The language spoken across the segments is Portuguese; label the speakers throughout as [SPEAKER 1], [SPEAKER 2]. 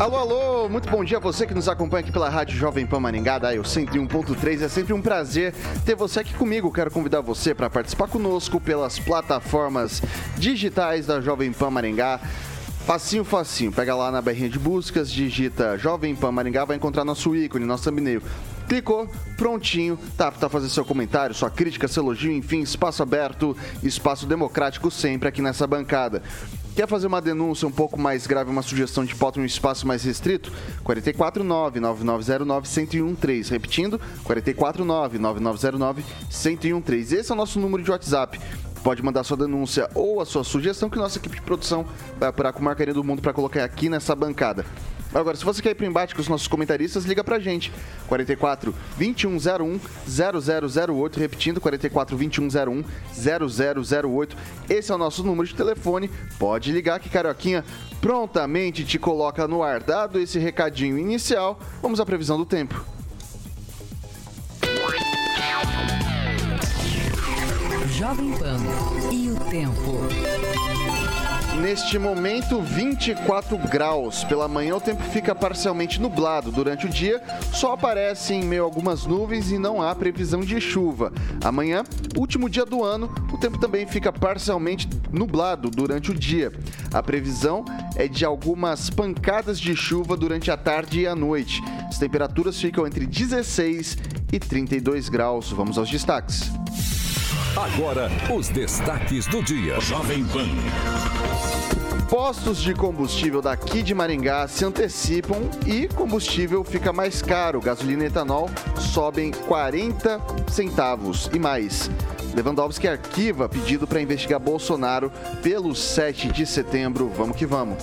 [SPEAKER 1] Alô, alô, muito bom dia a você que nos acompanha aqui pela Rádio Jovem Pan Maringá, da Eu 101.3. É sempre um prazer ter você aqui comigo. Quero convidar você para participar conosco pelas plataformas digitais da Jovem Pan Maringá. Facinho, facinho. Pega lá na barrinha de buscas, digita Jovem Pan Maringá, vai encontrar nosso ícone, nosso thumbnail. Clicou, prontinho, tá para fazer seu comentário, sua crítica, seu elogio, enfim, espaço aberto, espaço democrático sempre aqui nessa bancada. Quer fazer uma denúncia um pouco mais grave, uma sugestão de pauta em um espaço mais restrito? 449-9909-1013. Repetindo, 449-9909-1013. Esse é o nosso número de WhatsApp. Pode mandar sua denúncia ou a sua sugestão que nossa equipe de produção vai apurar com o Marcaria do Mundo para colocar aqui nessa bancada. Agora, se você quer ir para embate com os nossos comentaristas, liga para a gente. 44 2101 0008, repetindo, 44 2101 0008. Esse é o nosso número de telefone. Pode ligar que Carioquinha prontamente te coloca no ar. Dado esse recadinho inicial, vamos à previsão do tempo.
[SPEAKER 2] Jovem Pan e o tempo.
[SPEAKER 1] Neste momento, 24 graus. Pela manhã, o tempo fica parcialmente nublado. Durante o dia, só aparece em meio algumas nuvens e não há previsão de chuva. Amanhã, último dia do ano, o tempo também fica parcialmente nublado durante o dia. A previsão é de algumas pancadas de chuva durante a tarde e a noite. As temperaturas ficam entre 16 e 32 graus. Vamos aos destaques.
[SPEAKER 3] Agora, os destaques do dia. Jovem Pan.
[SPEAKER 1] Postos de combustível daqui de Maringá se antecipam e combustível fica mais caro. Gasolina e etanol sobem 40 centavos e mais. Lewandowski arquiva pedido para investigar Bolsonaro pelo 7 de setembro. Vamos que vamos.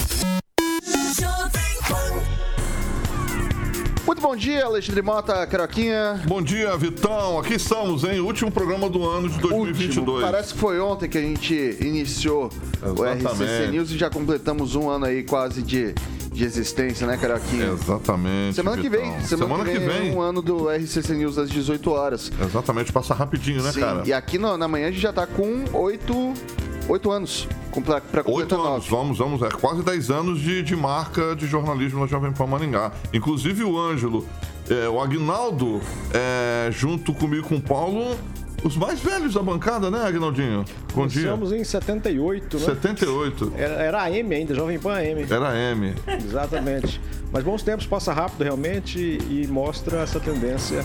[SPEAKER 1] Muito bom dia, Alexandre Mota, Caroquinha.
[SPEAKER 4] Bom dia, Vitão. Aqui estamos, hein? Último programa do ano de 2022. Último.
[SPEAKER 1] Parece que foi ontem que a gente iniciou Exatamente. o RCC News e já completamos um ano aí quase de de existência, né, Caraquinha?
[SPEAKER 4] Exatamente.
[SPEAKER 1] Semana que vem. Semana, semana que, vem, que vem. É um ano do RCC News às 18 horas.
[SPEAKER 4] Exatamente, passa rapidinho, né,
[SPEAKER 1] Sim.
[SPEAKER 4] cara?
[SPEAKER 1] E aqui no, na manhã a gente já tá com oito, oito anos. Para
[SPEAKER 4] Oito anos, vamos, vamos. É quase 10 anos de, de marca de jornalismo na Jovem Pan Maringá. Inclusive o Ângelo, é, o Agnaldo, é, junto comigo com o Paulo, os mais velhos da bancada, né, Agnaldinho?
[SPEAKER 5] Bom dia. Estamos em 78, né?
[SPEAKER 4] 78.
[SPEAKER 5] Era, era a M ainda, Jovem Pan AM.
[SPEAKER 4] Era a M.
[SPEAKER 5] Exatamente. Mas bons tempos, passa rápido realmente e mostra essa tendência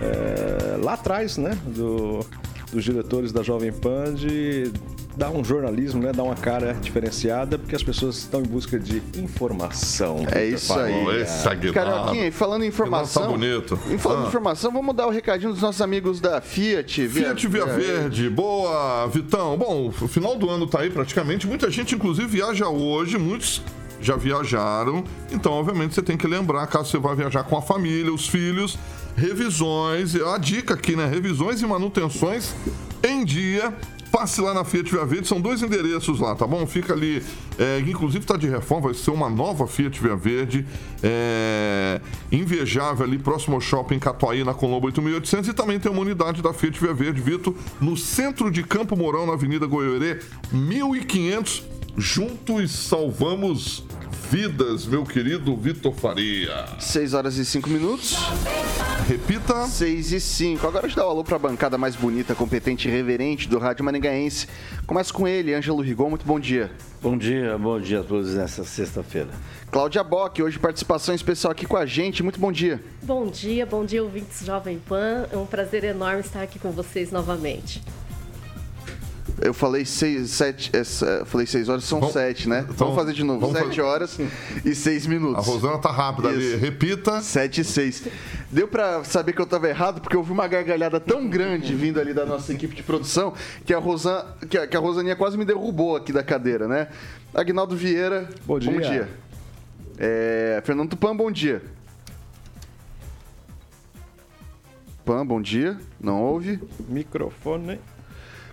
[SPEAKER 5] é, lá atrás, né? Do, dos diretores da Jovem Pan de dar um jornalismo, né? Dar uma cara diferenciada, porque as pessoas estão em busca de informação.
[SPEAKER 1] É isso aí. Esse Carioquinha, e falando em informação. Tá
[SPEAKER 4] bonito.
[SPEAKER 1] E falando ah. em informação, vamos dar o um recadinho dos nossos amigos da Fiat.
[SPEAKER 4] Via, Fiat Via Verde. Verde. Boa, Vitão. Bom, o final do ano tá aí praticamente. Muita gente, inclusive, viaja hoje, muitos já viajaram. Então, obviamente, você tem que lembrar, caso você vá viajar com a família, os filhos, revisões. A dica aqui, né? Revisões e manutenções em dia passe lá na Fiat Via Verde, são dois endereços lá, tá bom? Fica ali, é, inclusive está de reforma, vai ser uma nova Fiat Via Verde, é, invejável ali, próximo ao shopping Catuaí, na Colombo 8800, e também tem uma unidade da Fiat Via Verde, Vitor, no centro de Campo Mourão, na Avenida Goiorê, 1500 juntos salvamos vidas, meu querido Vitor Faria.
[SPEAKER 1] 6 horas e 5 minutos.
[SPEAKER 4] Repita.
[SPEAKER 1] 6 e 5. Agora a gente dá um alô pra bancada mais bonita, competente e reverente do Rádio Maringaense. Começa com ele, Ângelo Rigon. Muito bom dia.
[SPEAKER 6] Bom dia, bom dia a todos nessa sexta-feira.
[SPEAKER 1] Cláudia Bock, hoje participação especial aqui com a gente. Muito bom dia.
[SPEAKER 7] Bom dia, bom dia, ouvintes Jovem Pan. É um prazer enorme estar aqui com vocês novamente.
[SPEAKER 1] Eu falei seis, sete, é, falei seis horas, são vamos, sete, né? Então, vamos fazer de novo. Sete fazer... horas e seis minutos.
[SPEAKER 4] A Rosana tá rápida Isso. ali. Repita.
[SPEAKER 1] Sete e seis. Deu para saber que eu tava errado, porque eu vi uma gargalhada tão grande vindo ali da nossa equipe de produção que a, Rosan, que a, que a Rosaninha quase me derrubou aqui da cadeira, né? Agnaldo Vieira, bom dia. Bom dia. É, Fernando Tupan, bom dia. Pan, bom dia. Não ouve?
[SPEAKER 5] Microfone.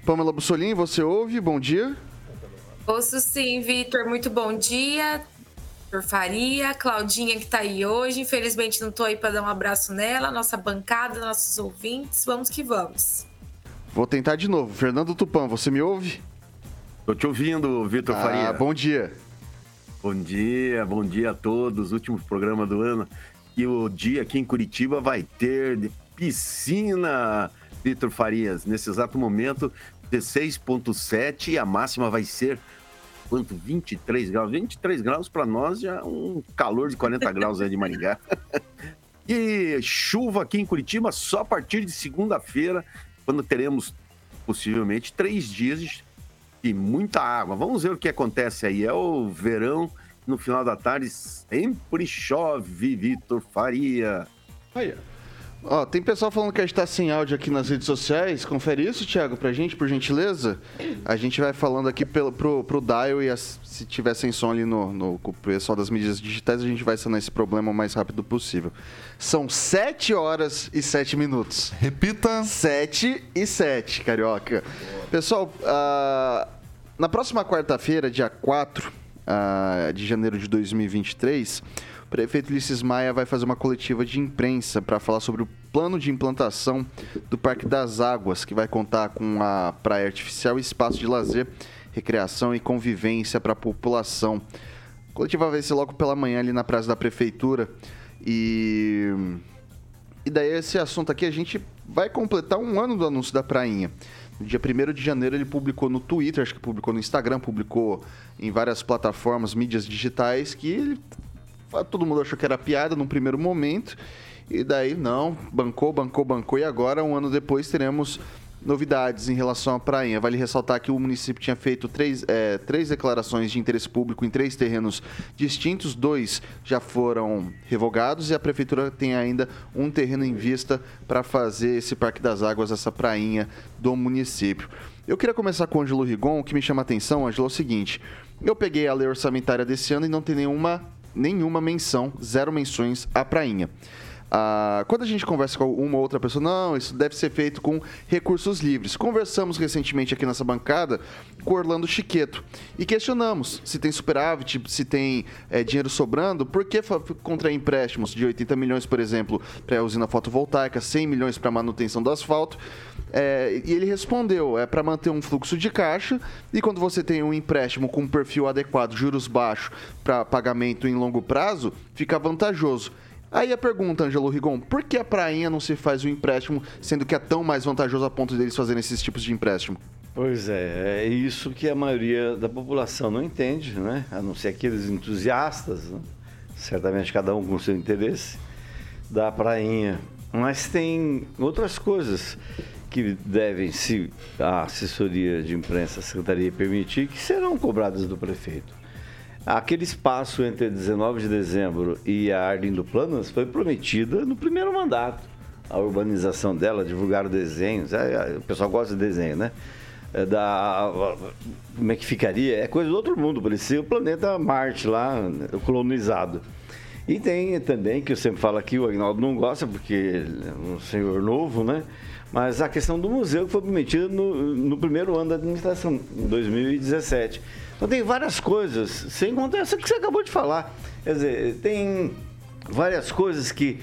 [SPEAKER 1] Pamela Bussolini, você ouve? Bom dia.
[SPEAKER 8] Ouço sim, Vitor. Muito bom dia. Por Faria, Claudinha que está aí hoje. Infelizmente não estou aí para dar um abraço nela, nossa bancada, nossos ouvintes. Vamos que vamos.
[SPEAKER 1] Vou tentar de novo. Fernando Tupan, você me ouve?
[SPEAKER 6] Estou te ouvindo, Vitor ah, Faria.
[SPEAKER 1] Bom dia.
[SPEAKER 6] Bom dia, bom dia a todos. Último programa do ano. E o dia aqui em Curitiba vai ter de piscina Vitor Farias. Nesse exato momento, 16,7 e a máxima vai ser quanto? 23 graus. 23 graus para nós já é um calor de 40 graus aí de Maringá. e chuva aqui em Curitiba só a partir de segunda-feira, quando teremos possivelmente três dias de muita água. Vamos ver o que acontece aí. É o verão, no final da tarde sempre chove, Vitor Faria.
[SPEAKER 1] Aí, Ó, tem pessoal falando que a gente tá sem áudio aqui nas redes sociais. Confere isso, Thiago, pra gente, por gentileza. A gente vai falando aqui pelo, pro, pro Dial e as, se tiver sem som ali no, no com o pessoal das mídias digitais, a gente vai sanar esse problema o mais rápido possível. São 7 horas e 7 minutos.
[SPEAKER 4] Repita.
[SPEAKER 1] 7 e 7, carioca. Pessoal, uh, na próxima quarta-feira, dia 4 uh, ah, de janeiro de 2023 prefeito Ulisses Maia vai fazer uma coletiva de imprensa para falar sobre o plano de implantação do Parque das Águas, que vai contar com a praia artificial e espaço de lazer, recreação e convivência para a população. A coletiva vai ser logo pela manhã ali na praça da prefeitura e e daí esse assunto aqui a gente vai completar um ano do anúncio da prainha. No dia 1 de janeiro ele publicou no Twitter, acho que publicou no Instagram, publicou em várias plataformas, mídias digitais, que ele todo mundo achou que era piada num primeiro momento. E daí, não, bancou, bancou, bancou. E agora, um ano depois, teremos novidades em relação à prainha. Vale ressaltar que o município tinha feito três, é, três declarações de interesse público em três terrenos distintos, dois já foram revogados e a prefeitura tem ainda um terreno em vista para fazer esse Parque das Águas, essa prainha do município. Eu queria começar com o Ângelo Rigon, o que me chama a atenção, Ângelo, é o seguinte. Eu peguei a lei orçamentária desse ano e não tem nenhuma nenhuma menção, zero menções à prainha. Ah, quando a gente conversa com uma ou outra pessoa, não, isso deve ser feito com recursos livres. Conversamos recentemente aqui nessa bancada com Orlando Chiqueto e questionamos se tem superávit, se tem é, dinheiro sobrando, por que contrair empréstimos de 80 milhões, por exemplo, para a usina fotovoltaica, 100 milhões para manutenção do asfalto. É, e ele respondeu: é para manter um fluxo de caixa e quando você tem um empréstimo com um perfil adequado, juros baixos para pagamento em longo prazo, fica vantajoso. Aí a pergunta, Angelo Rigon, por que a prainha não se faz o um empréstimo, sendo que é tão mais vantajoso a ponto deles fazerem esses tipos de empréstimo?
[SPEAKER 6] Pois é, é isso que a maioria da população não entende, né? A não ser aqueles entusiastas, né? certamente cada um com seu interesse, da prainha. Mas tem outras coisas que devem, se a assessoria de imprensa, a secretaria permitir, que serão cobradas do prefeito. Aquele espaço entre 19 de dezembro e a Arlindo Planas foi prometida no primeiro mandato. A urbanização dela, divulgar desenhos. É, é, o pessoal gosta de desenho, né? É da, como é que ficaria? É coisa do outro mundo, parecia o planeta Marte lá, colonizado. E tem também, que eu sempre falo aqui, o Agnaldo não gosta, porque é um senhor novo, né? Mas a questão do museu que foi prometida no, no primeiro ano da administração, em 2017. Então tem várias coisas, sem contar essa que você acabou de falar. Quer dizer, tem várias coisas que,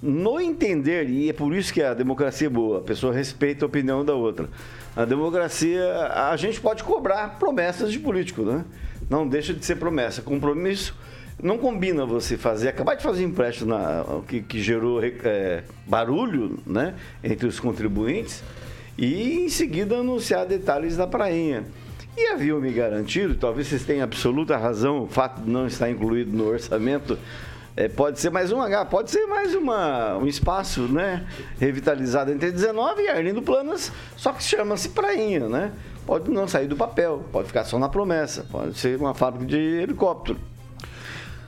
[SPEAKER 6] no entender, e é por isso que a democracia é boa, a pessoa respeita a opinião da outra. A democracia, a gente pode cobrar promessas de político, né? não deixa de ser promessa. Compromisso não combina você fazer, acabar de fazer empréstimo na, que, que gerou é, barulho né, entre os contribuintes e em seguida anunciar detalhes da prainha. E haviam me garantido, talvez vocês tenham absoluta razão, o fato de não estar incluído no orçamento é, pode ser mais um H, pode ser mais uma, um espaço né, revitalizado entre 19 e Arlindo Planas, só que chama-se Prainha, né? Pode não sair do papel, pode ficar só na promessa, pode ser uma fábrica de helicóptero.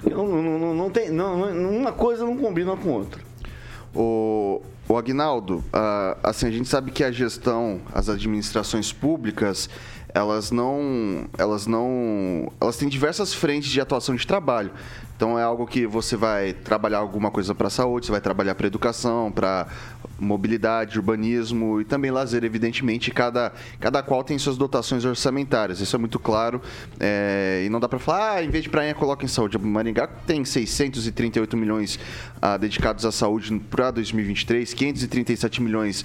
[SPEAKER 6] Não, não, não, não tem, não, uma coisa não combina com outra.
[SPEAKER 1] O, o Agnaldo, uh, assim, a gente sabe que a gestão, as administrações públicas, elas não, elas não, elas têm diversas frentes de atuação de trabalho. Então é algo que você vai trabalhar alguma coisa para saúde, você vai trabalhar para educação, para mobilidade, urbanismo e também lazer, evidentemente, cada, cada qual tem suas dotações orçamentárias, isso é muito claro, é, e não dá para falar, ah, em vez de praia, coloca em saúde. Maringá tem 638 milhões ah, dedicados à saúde para 2023, 537 milhões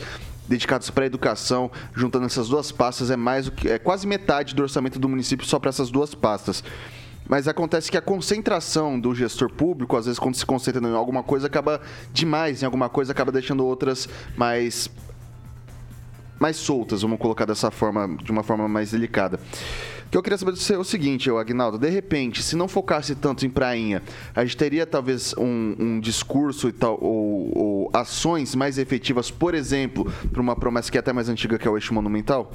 [SPEAKER 1] dedicados para a educação, juntando essas duas pastas, é mais o que é quase metade do orçamento do município só para essas duas pastas. Mas acontece que a concentração do gestor público, às vezes quando se concentra em alguma coisa, acaba demais em alguma coisa, acaba deixando outras mais mais soltas, vamos colocar dessa forma, de uma forma mais delicada. Que eu queria saber você é o seguinte, Agnaldo, de repente, se não focasse tanto em prainha, a gente teria talvez um, um discurso e tal, ou, ou, ações mais efetivas, por exemplo, para uma promessa que é até mais antiga, que é o eixo monumental?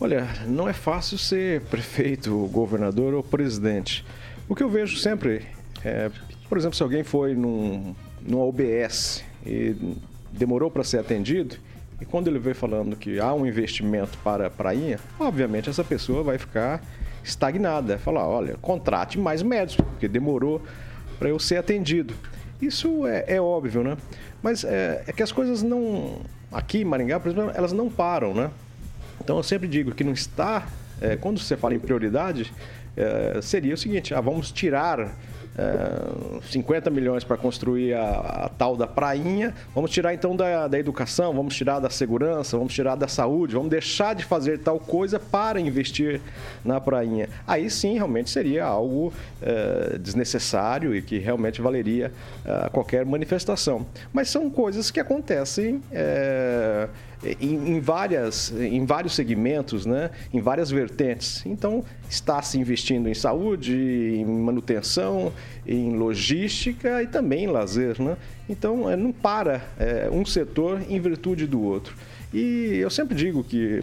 [SPEAKER 5] Olha, não é fácil ser prefeito, governador ou presidente. O que eu vejo sempre é, por exemplo, se alguém foi num, num OBS e demorou para ser atendido, e quando ele vê falando que há um investimento para a prainha, obviamente essa pessoa vai ficar estagnada. Falar, olha, contrate mais médicos, porque demorou para eu ser atendido. Isso é, é óbvio, né? Mas é, é, que as coisas não. Aqui em Maringá, por exemplo, elas não param, né? Então eu sempre digo que não está. É, quando você fala em prioridade, é, seria o seguinte: ah, vamos tirar 50 é, milhões para construir a, a, tal da prainha. Vamos tirar então da, da educação, vamos tirar da segurança, vamos tirar da saúde, vamos deixar de fazer tal coisa para investir na prainha. Aí sim, realmente seria algo é, desnecessário e que realmente valeria é, qualquer manifestação. Mas são coisas que acontecem. É, em, em, várias, em vários segmentos, né? em várias vertentes. Então, está se investindo em saúde, em manutenção, em logística e também em lazer. Né? Então, é, não para é, um setor em virtude do outro. E eu sempre digo que,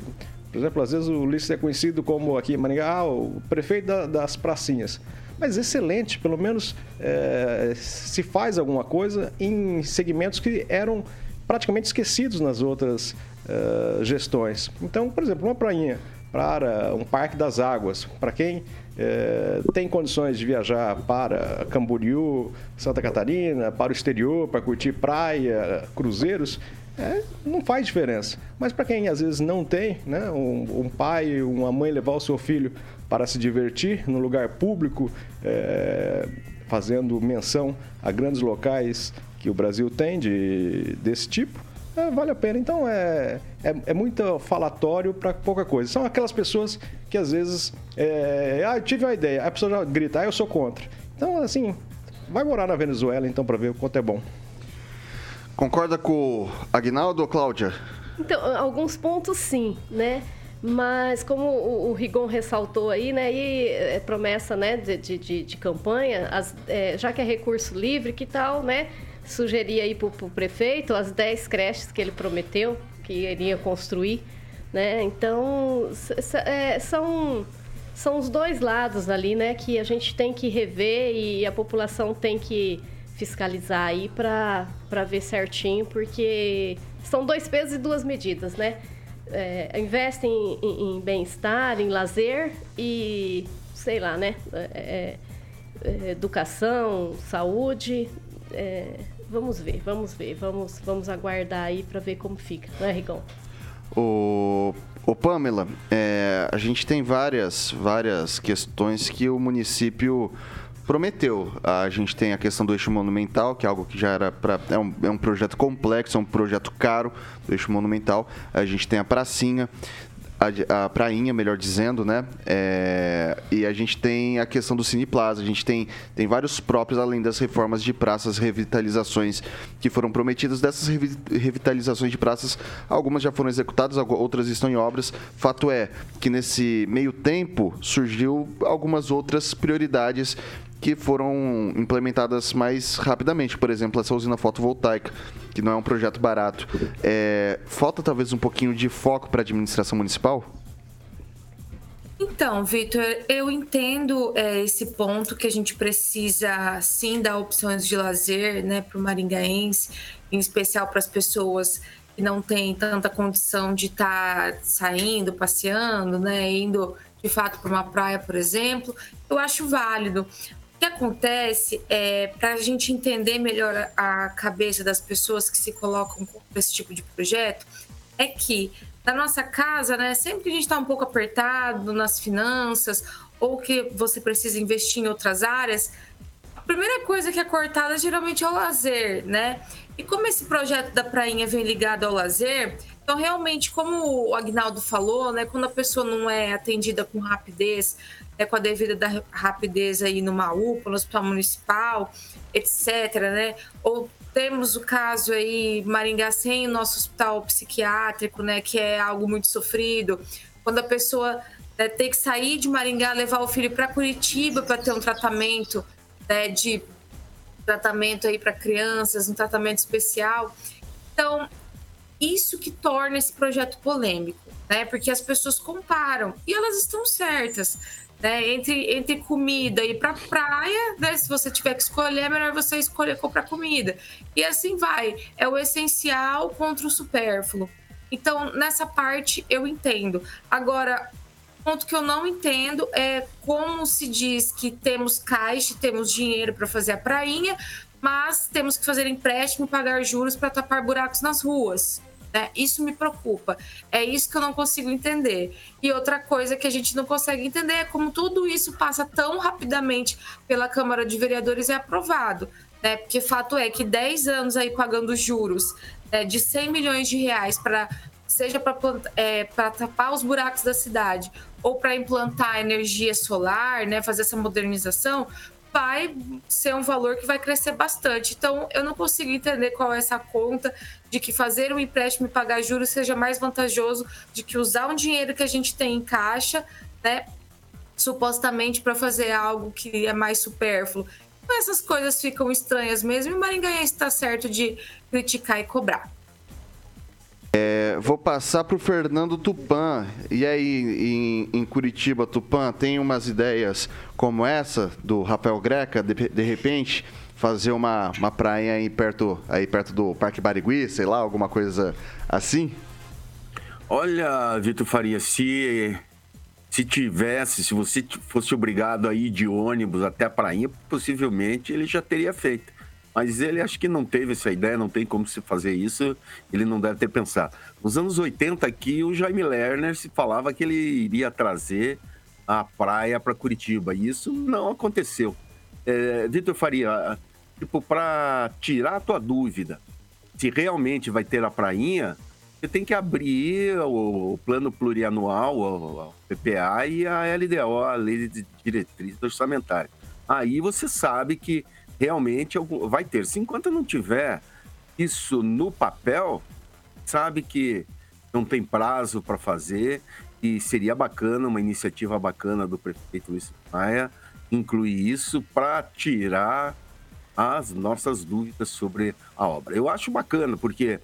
[SPEAKER 5] por exemplo, às vezes o Ulisses é conhecido como aqui em Maringá, ah, o prefeito da, das pracinhas mas excelente, pelo menos é, se faz alguma coisa em segmentos que eram praticamente esquecidos nas outras uh, gestões. Então, por exemplo, uma prainha para um parque das águas, para quem uh, tem condições de viajar para Camboriú, Santa Catarina, para o exterior, para curtir praia, cruzeiros, é, não faz diferença. Mas para quem às vezes não tem, né, um, um, pai, uma mãe levar o seu filho para se divertir no lugar público, é, fazendo menção a grandes locais que o Brasil tem de, desse tipo, é, vale a pena. Então é, é, é muito falatório para pouca coisa. São aquelas pessoas que às vezes. É, ah, eu tive uma ideia. Aí a pessoa já grita, ah, eu sou contra. Então, assim, vai morar na Venezuela então para ver o quanto é bom.
[SPEAKER 1] Concorda com o Agnaldo ou Cláudia?
[SPEAKER 7] Então, alguns pontos sim, né? Mas como o, o Rigon ressaltou aí, né, e é promessa né, de, de, de campanha, as, é, já que é recurso livre, que tal, né? Sugerir aí para o prefeito as 10 creches que ele prometeu que iria construir, né? Então, é, são, são os dois lados ali, né? Que a gente tem que rever e a população tem que fiscalizar aí para ver certinho, porque são dois pesos e duas medidas, né? É, investem em, em, em bem-estar, em lazer e, sei lá, né? É, é, educação, saúde, é, vamos ver, vamos ver, vamos, vamos aguardar aí para ver como fica, não é, Rigon?
[SPEAKER 1] O, o Pamela, é, a gente tem várias, várias questões que o município prometeu. A gente tem a questão do eixo monumental, que é algo que já era para é, um, é um projeto complexo, é um projeto caro do eixo monumental. A gente tem a pracinha. A, a prainha, melhor dizendo, né? É, e a gente tem a questão do Cine Plaza, a gente tem, tem vários próprios, além das reformas de praças, revitalizações que foram prometidas. Dessas revi revitalizações de praças, algumas já foram executadas, outras estão em obras. Fato é que nesse meio tempo surgiu algumas outras prioridades que foram implementadas mais rapidamente. Por exemplo, essa usina fotovoltaica, que não é um projeto barato. É, falta talvez um pouquinho de foco para a administração municipal?
[SPEAKER 8] Então, Vitor, eu entendo é, esse ponto que a gente precisa sim dar opções de lazer né, para o maringaense, em especial para as pessoas que não têm tanta condição de estar tá saindo, passeando, né, indo de fato para uma praia, por exemplo. Eu acho válido que acontece é para a gente entender melhor a cabeça das pessoas que se colocam com esse tipo de projeto, é que na nossa casa, né, sempre que a gente está um pouco apertado nas finanças ou que você precisa investir em outras áreas, a primeira coisa que é cortada geralmente é o lazer, né? E como esse projeto da prainha vem ligado ao lazer, então realmente, como o Agnaldo falou, né, quando a pessoa não é atendida com rapidez, é com a devida da rapidez aí numa UPA, no hospital municipal, etc, né? Ou temos o caso aí Maringá sem o nosso hospital psiquiátrico, né, que é algo muito sofrido. Quando a pessoa né, tem que sair de Maringá, levar o filho para Curitiba para ter um tratamento né, de tratamento aí para crianças, um tratamento especial. Então, isso que torna esse projeto polêmico, né? Porque as pessoas comparam e elas estão certas né? Entre, entre comida e para praia, né? Se você tiver que escolher, é melhor você escolher comprar comida. E assim vai. É o essencial contra o supérfluo. Então, nessa parte eu entendo. Agora, ponto que eu não entendo é como se diz que temos caixa, temos dinheiro para fazer a prainha, mas temos que fazer empréstimo pagar juros para tapar buracos nas ruas. Né? Isso me preocupa. É isso que eu não consigo entender. E outra coisa que a gente não consegue entender é como tudo isso passa tão rapidamente pela Câmara de Vereadores e é aprovado. Né? Porque fato é que 10 anos aí pagando juros né, de 100 milhões de reais para seja para é, tapar os buracos da cidade ou para implantar energia solar, né, fazer essa modernização, vai ser um valor que vai crescer bastante. Então, eu não consigo entender qual é essa conta de que fazer um empréstimo e pagar juros seja mais vantajoso de que usar um dinheiro que a gente tem em caixa, né, supostamente para fazer algo que é mais supérfluo. Então, essas coisas ficam estranhas mesmo e o Maringaense está certo de criticar e cobrar.
[SPEAKER 1] É, vou passar para o Fernando Tupan. E aí, em, em, Curitiba, Tupan, tem umas ideias como essa do Rafael Greca, de, de repente, fazer uma, uma praia aí perto, aí perto do Parque Barigui, sei lá, alguma coisa assim?
[SPEAKER 9] Olha, Vitor Faria, se, se tivesse, se você fosse obrigado a ir de ônibus até a prainha, possivelmente ele já teria feito. Mas ele acho que não teve essa ideia, não tem como se fazer isso, ele não deve ter pensado. Nos anos 80 aqui, o Jaime Lerner se falava que ele iria trazer a praia para Curitiba, e isso não aconteceu. É, Vitor Faria, tipo, para tirar a tua dúvida, se realmente vai ter a prainha, você tem que abrir o, plano plurianual, o, PPA e a LDO, a Lei de Diretriz Orçamentária. Aí você sabe que realmente vai ter. Se enquanto não tiver isso no papel, sabe que não tem prazo para fazer e seria bacana, uma iniciativa bacana do prefeito Luiz Maia, incluir isso para tirar as nossas dúvidas sobre a obra. Eu acho bacana, porque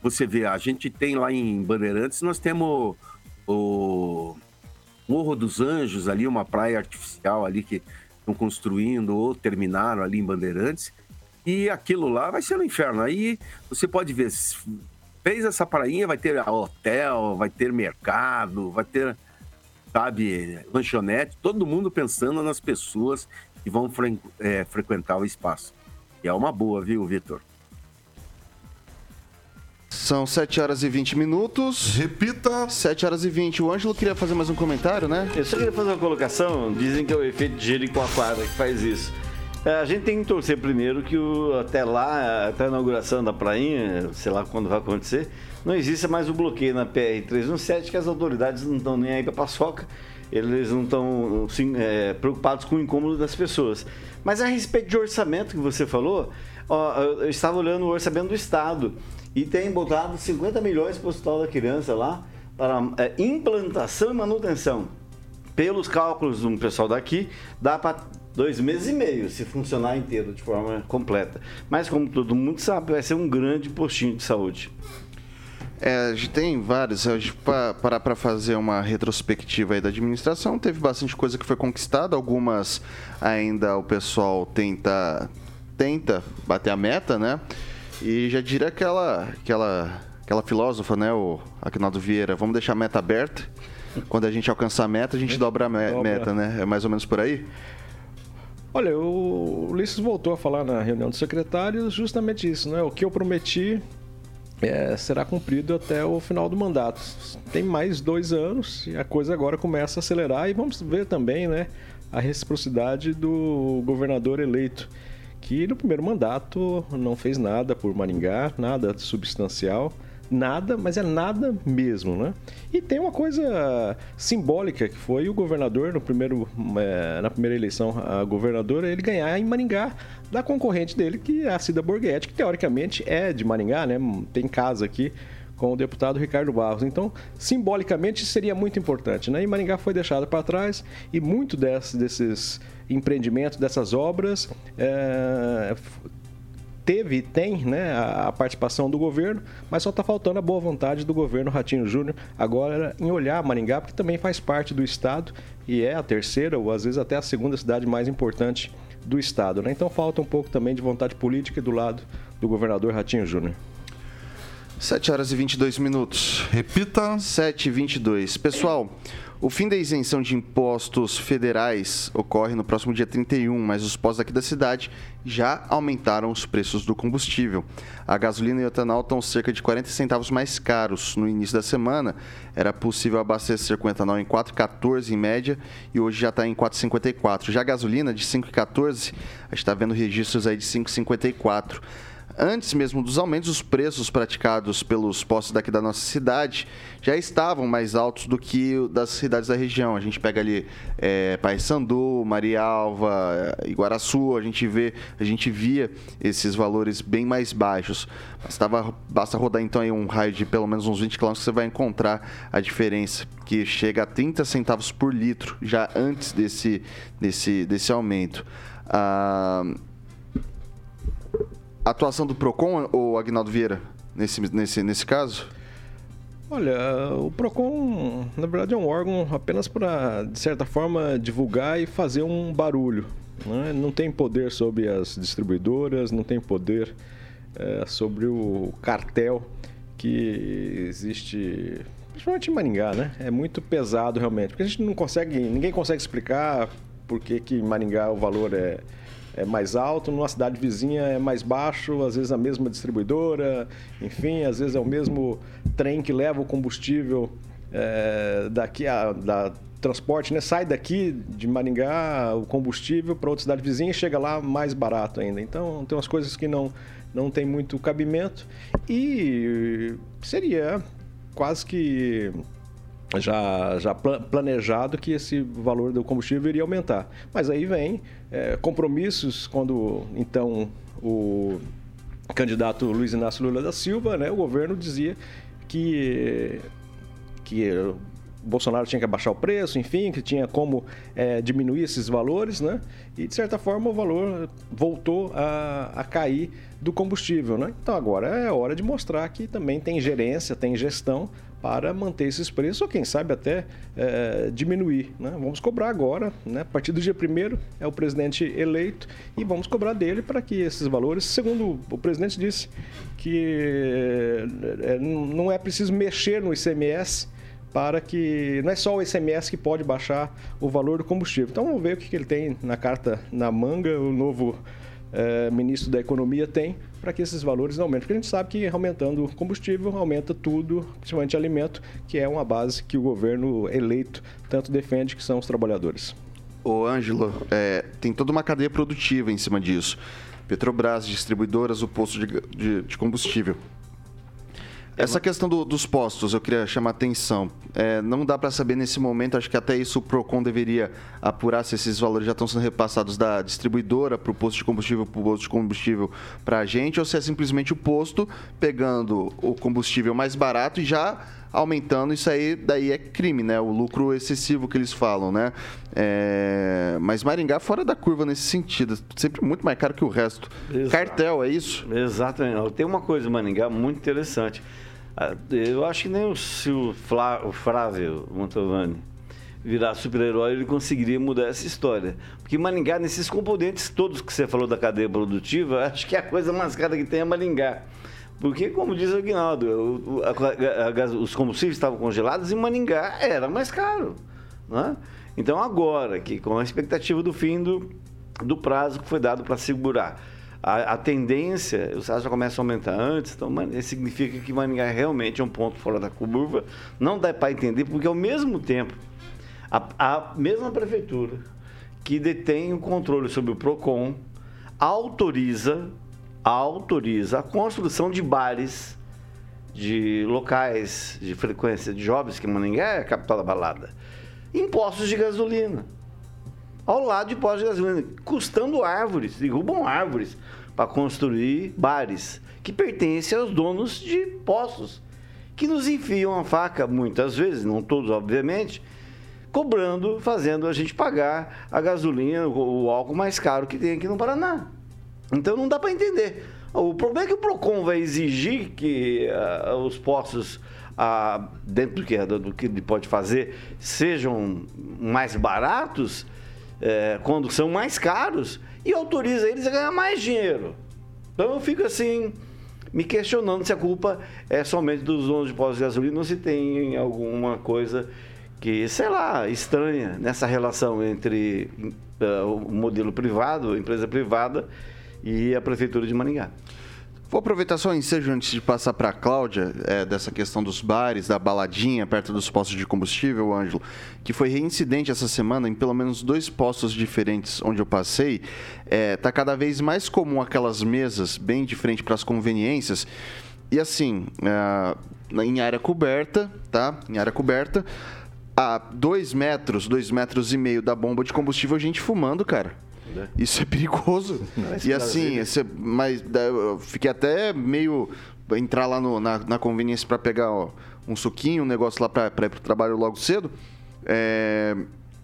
[SPEAKER 9] você vê, a gente tem lá em Bandeirantes, nós temos o Morro dos Anjos ali, uma praia artificial ali que estão construindo ou terminaram ali em Bandeirantes. E aquilo lá vai ser no inferno. Aí você pode ver, fez essa prainha, vai ter hotel, vai ter mercado, vai ter, sabe, lanchonete, todo mundo pensando nas pessoas que vão fre é, frequentar o espaço. E é uma boa, viu, Vitor?
[SPEAKER 1] São 7 horas e 20 minutos.
[SPEAKER 4] Repita.
[SPEAKER 1] 7 horas e 20. O Ângelo queria fazer mais um comentário, né?
[SPEAKER 6] Eu só queria fazer uma colocação. Dizem que é o efeito de Jericoacoara que faz isso. É, a gente tem que torcer primeiro que o, até lá, até a inauguração da prainha, sei lá quando vai acontecer, não exista mais o bloqueio na PR-317, que as autoridades não estão nem aí para paçoca, eles não estão é, preocupados com o incômodo das pessoas. Mas a respeito de orçamento que você falou, ó, eu estava olhando o orçamento do Estado e tem botado 50 milhões para o Hospital da Criança lá para é, implantação e manutenção. Pelos cálculos do pessoal daqui, dá para dois meses e meio se funcionar inteiro de forma completa. Mas como todo mundo sabe, vai ser um grande postinho de saúde.
[SPEAKER 1] É, a gente tem vários. A gente parar para fazer uma retrospectiva aí da administração, teve bastante coisa que foi conquistada, algumas ainda o pessoal tenta tenta bater a meta, né? E já diria aquela aquela aquela filósofa, né, o Aquinaldo Vieira, vamos deixar a meta aberta. Quando a gente alcançar a meta, a gente dobra a meta, né? É mais ou menos por aí?
[SPEAKER 5] Olha, o Ulisses voltou a falar na reunião dos secretários justamente isso, né? O que eu prometi é, será cumprido até o final do mandato. Tem mais dois anos e a coisa agora começa a acelerar e vamos ver também né, a reciprocidade do governador eleito, que no primeiro mandato não fez nada por Maringá, nada substancial nada, mas é nada mesmo, né? E tem uma coisa simbólica que foi o governador no primeiro, é, na primeira eleição, a governadora, ele ganhar em Maringá da concorrente dele, que é a Cida Borghetti, que teoricamente é de Maringá, né? Tem casa aqui com o deputado Ricardo Barros. Então, simbolicamente, seria muito importante. Né? E Maringá foi deixado para trás e muito desses, desses empreendimentos, dessas obras, é, teve e tem né, a, participação do governo, mas só está faltando a boa vontade do governo Ratinho Júnior agora em olhar Maringá, porque também faz parte do estado e é a terceira ou às vezes até a segunda cidade mais importante do estado. Né? Então falta um pouco também de vontade política do lado do governador Ratinho Júnior.
[SPEAKER 1] 7 horas e 22 minutos.
[SPEAKER 4] Repita.
[SPEAKER 1] 7 e 22. Pessoal, o fim da isenção de impostos federais ocorre no próximo dia 31, mas os postos aqui da cidade já aumentaram os preços do combustível. A gasolina e o etanol estão cerca de 40 centavos mais caros. No início da semana, era possível abastecer com etanol em 4,14 em média e hoje já está em 4,54. Já a gasolina de 5,14, a gente está vendo registros aí de 5,54 antes mesmo dos aumentos, os preços praticados pelos postos daqui da nossa cidade já estavam mais altos do que das cidades da região. A gente pega ali é, Paysandu, Marialva, Iguaraçu, a gente vê, a gente via esses valores bem mais baixos. Bastava, basta rodar então aí um raio de pelo menos uns 20 km que você vai encontrar a diferença, que chega a 30 centavos por litro já antes desse, desse, desse aumento. Ah, atuação do PROCON, ou Agnaldo Vieira, nesse, nesse, nesse caso?
[SPEAKER 5] Olha, o PROCON, na verdade, é um órgão apenas para, de certa forma, divulgar e fazer um barulho. Né? Não tem poder sobre as distribuidoras, não tem poder é, sobre o cartel que existe, principalmente em Maringá, né? É muito pesado realmente, porque a gente não consegue, ninguém consegue explicar por que, que em Maringá o valor é é mais alto, numa cidade vizinha é mais baixo, às vezes a mesma distribuidora, enfim, às vezes é o mesmo trem que leva o combustível é, daqui a da transporte, né? Sai daqui de Maringá o combustível para outra cidade vizinha e chega lá mais barato ainda. Então tem umas coisas que não não tem muito cabimento e seria quase que já, já planejado que esse valor do combustível iria aumentar. Mas aí vem é, compromissos quando então o candidato Luiz Inácio Lula da Silva, né, o governo dizia que, que o Bolsonaro tinha que abaixar o preço, enfim, que tinha como é, diminuir esses valores, né? E de certa forma o valor voltou a, a cair do combustível, né? Então agora é hora de mostrar que também tem gerência, tem gestão para manter esses preços ou quem sabe até é, diminuir. Né? Vamos cobrar agora, né? a partir do dia 1 é o presidente eleito e vamos cobrar dele para que esses valores, segundo o presidente disse, que é, não é preciso mexer no ICMS para que não é só o ICMS que pode baixar o valor do combustível. Então vamos ver o que ele tem na carta na manga, o novo é, ministro da Economia tem para que esses valores não aumentem. Porque a gente sabe que aumentando o combustível, aumenta tudo, principalmente alimento, que é uma base que o governo eleito tanto defende, que são os trabalhadores.
[SPEAKER 1] Ô, Ângelo, é, tem toda uma cadeia produtiva em cima disso. Petrobras, distribuidoras, o posto de, de, de combustível. Essa questão do- dos postos, eu queria chamar atenção. É, não dá para saber nesse momento, acho que até isso o PROCON deveria apurar se esses valores já estão sendo repassados da distribuidora para o posto de combustível, para o posto de combustível para a gente, ou se é simplesmente o posto pegando o combustível mais barato e já aumentando, isso aí daí é crime, né? O lucro excessivo que eles falam, né? É, Mas Maringá fora da curva nesse sentido, sempre muito mais caro que o resto.
[SPEAKER 6] Exato.
[SPEAKER 1] Cartel, é isso?
[SPEAKER 6] Exatamente. Tem uma coisa em Maningá muito interessante. Ah, Eu acho que nem o, se o, Flá, o Flávio Mantovani virar super-herói, ele conseguiria mudar essa história. Porque Maningá, nesses componentes todos que você falou da cadeia produtiva, acho que a coisa mais cara que tem é Maningá. Porque, como diz o Aguinaldo, os combustíveis estavam congelados e Maningá era mais caro. Né? Então, agora, que com a expectativa do fim do, do prazo que foi dado para segurar, a, a tendência, os salários já começam a aumentar antes, então isso significa que Maningá realmente é um ponto fora da curva. Não dá para entender, porque ao mesmo tempo, a, a mesma prefeitura que detém o controle sobre o PROCON autoriza, autoriza a construção de bares de locais de frequência de jovens, que Maningá é a capital da balada, em postos de gasolina. Ao lado de postos de gasolina, custando árvores, derrubam árvores para construir bares que pertencem aos donos de postos, que nos enfiam a faca muitas vezes, não todos, obviamente, cobrando, fazendo a gente pagar a gasolina, o, álcool mais caro que tem aqui no Paraná. Então não dá para entender. O problema é que o PROCON vai exigir que ah, os postos, ah, dentro do que, do que ele pode fazer, sejam mais baratos, eh, quando são mais caros, e autoriza eles a ganhar mais dinheiro. Então eu fico assim, me questionando se a culpa é somente dos donos de postos de gasolina ou se tem alguma coisa que, sei lá, estranha nessa relação entre eh, o modelo privado, empresa privada, e a prefeitura de Maringá.
[SPEAKER 1] Vou aproveitar só o ensejo antes de passar para a Cláudia, é, dessa questão dos bares, da baladinha perto dos postos de combustível, Ângelo, que foi reincidente essa semana em pelo menos dois postos diferentes onde eu passei. É, tá cada vez mais comum aquelas mesas bem de frente para as conveniências. E assim, é, em área coberta, tá? Em área coberta, a dois metros, dois metros e meio da bomba de combustível, gente fumando, cara. Isso é perigoso. E assim, esse, mas eu fiquei até meio entrar lá no- na, na conveniência para pegar ó, um suquinho, um negócio lá para ir pro trabalho logo cedo. É,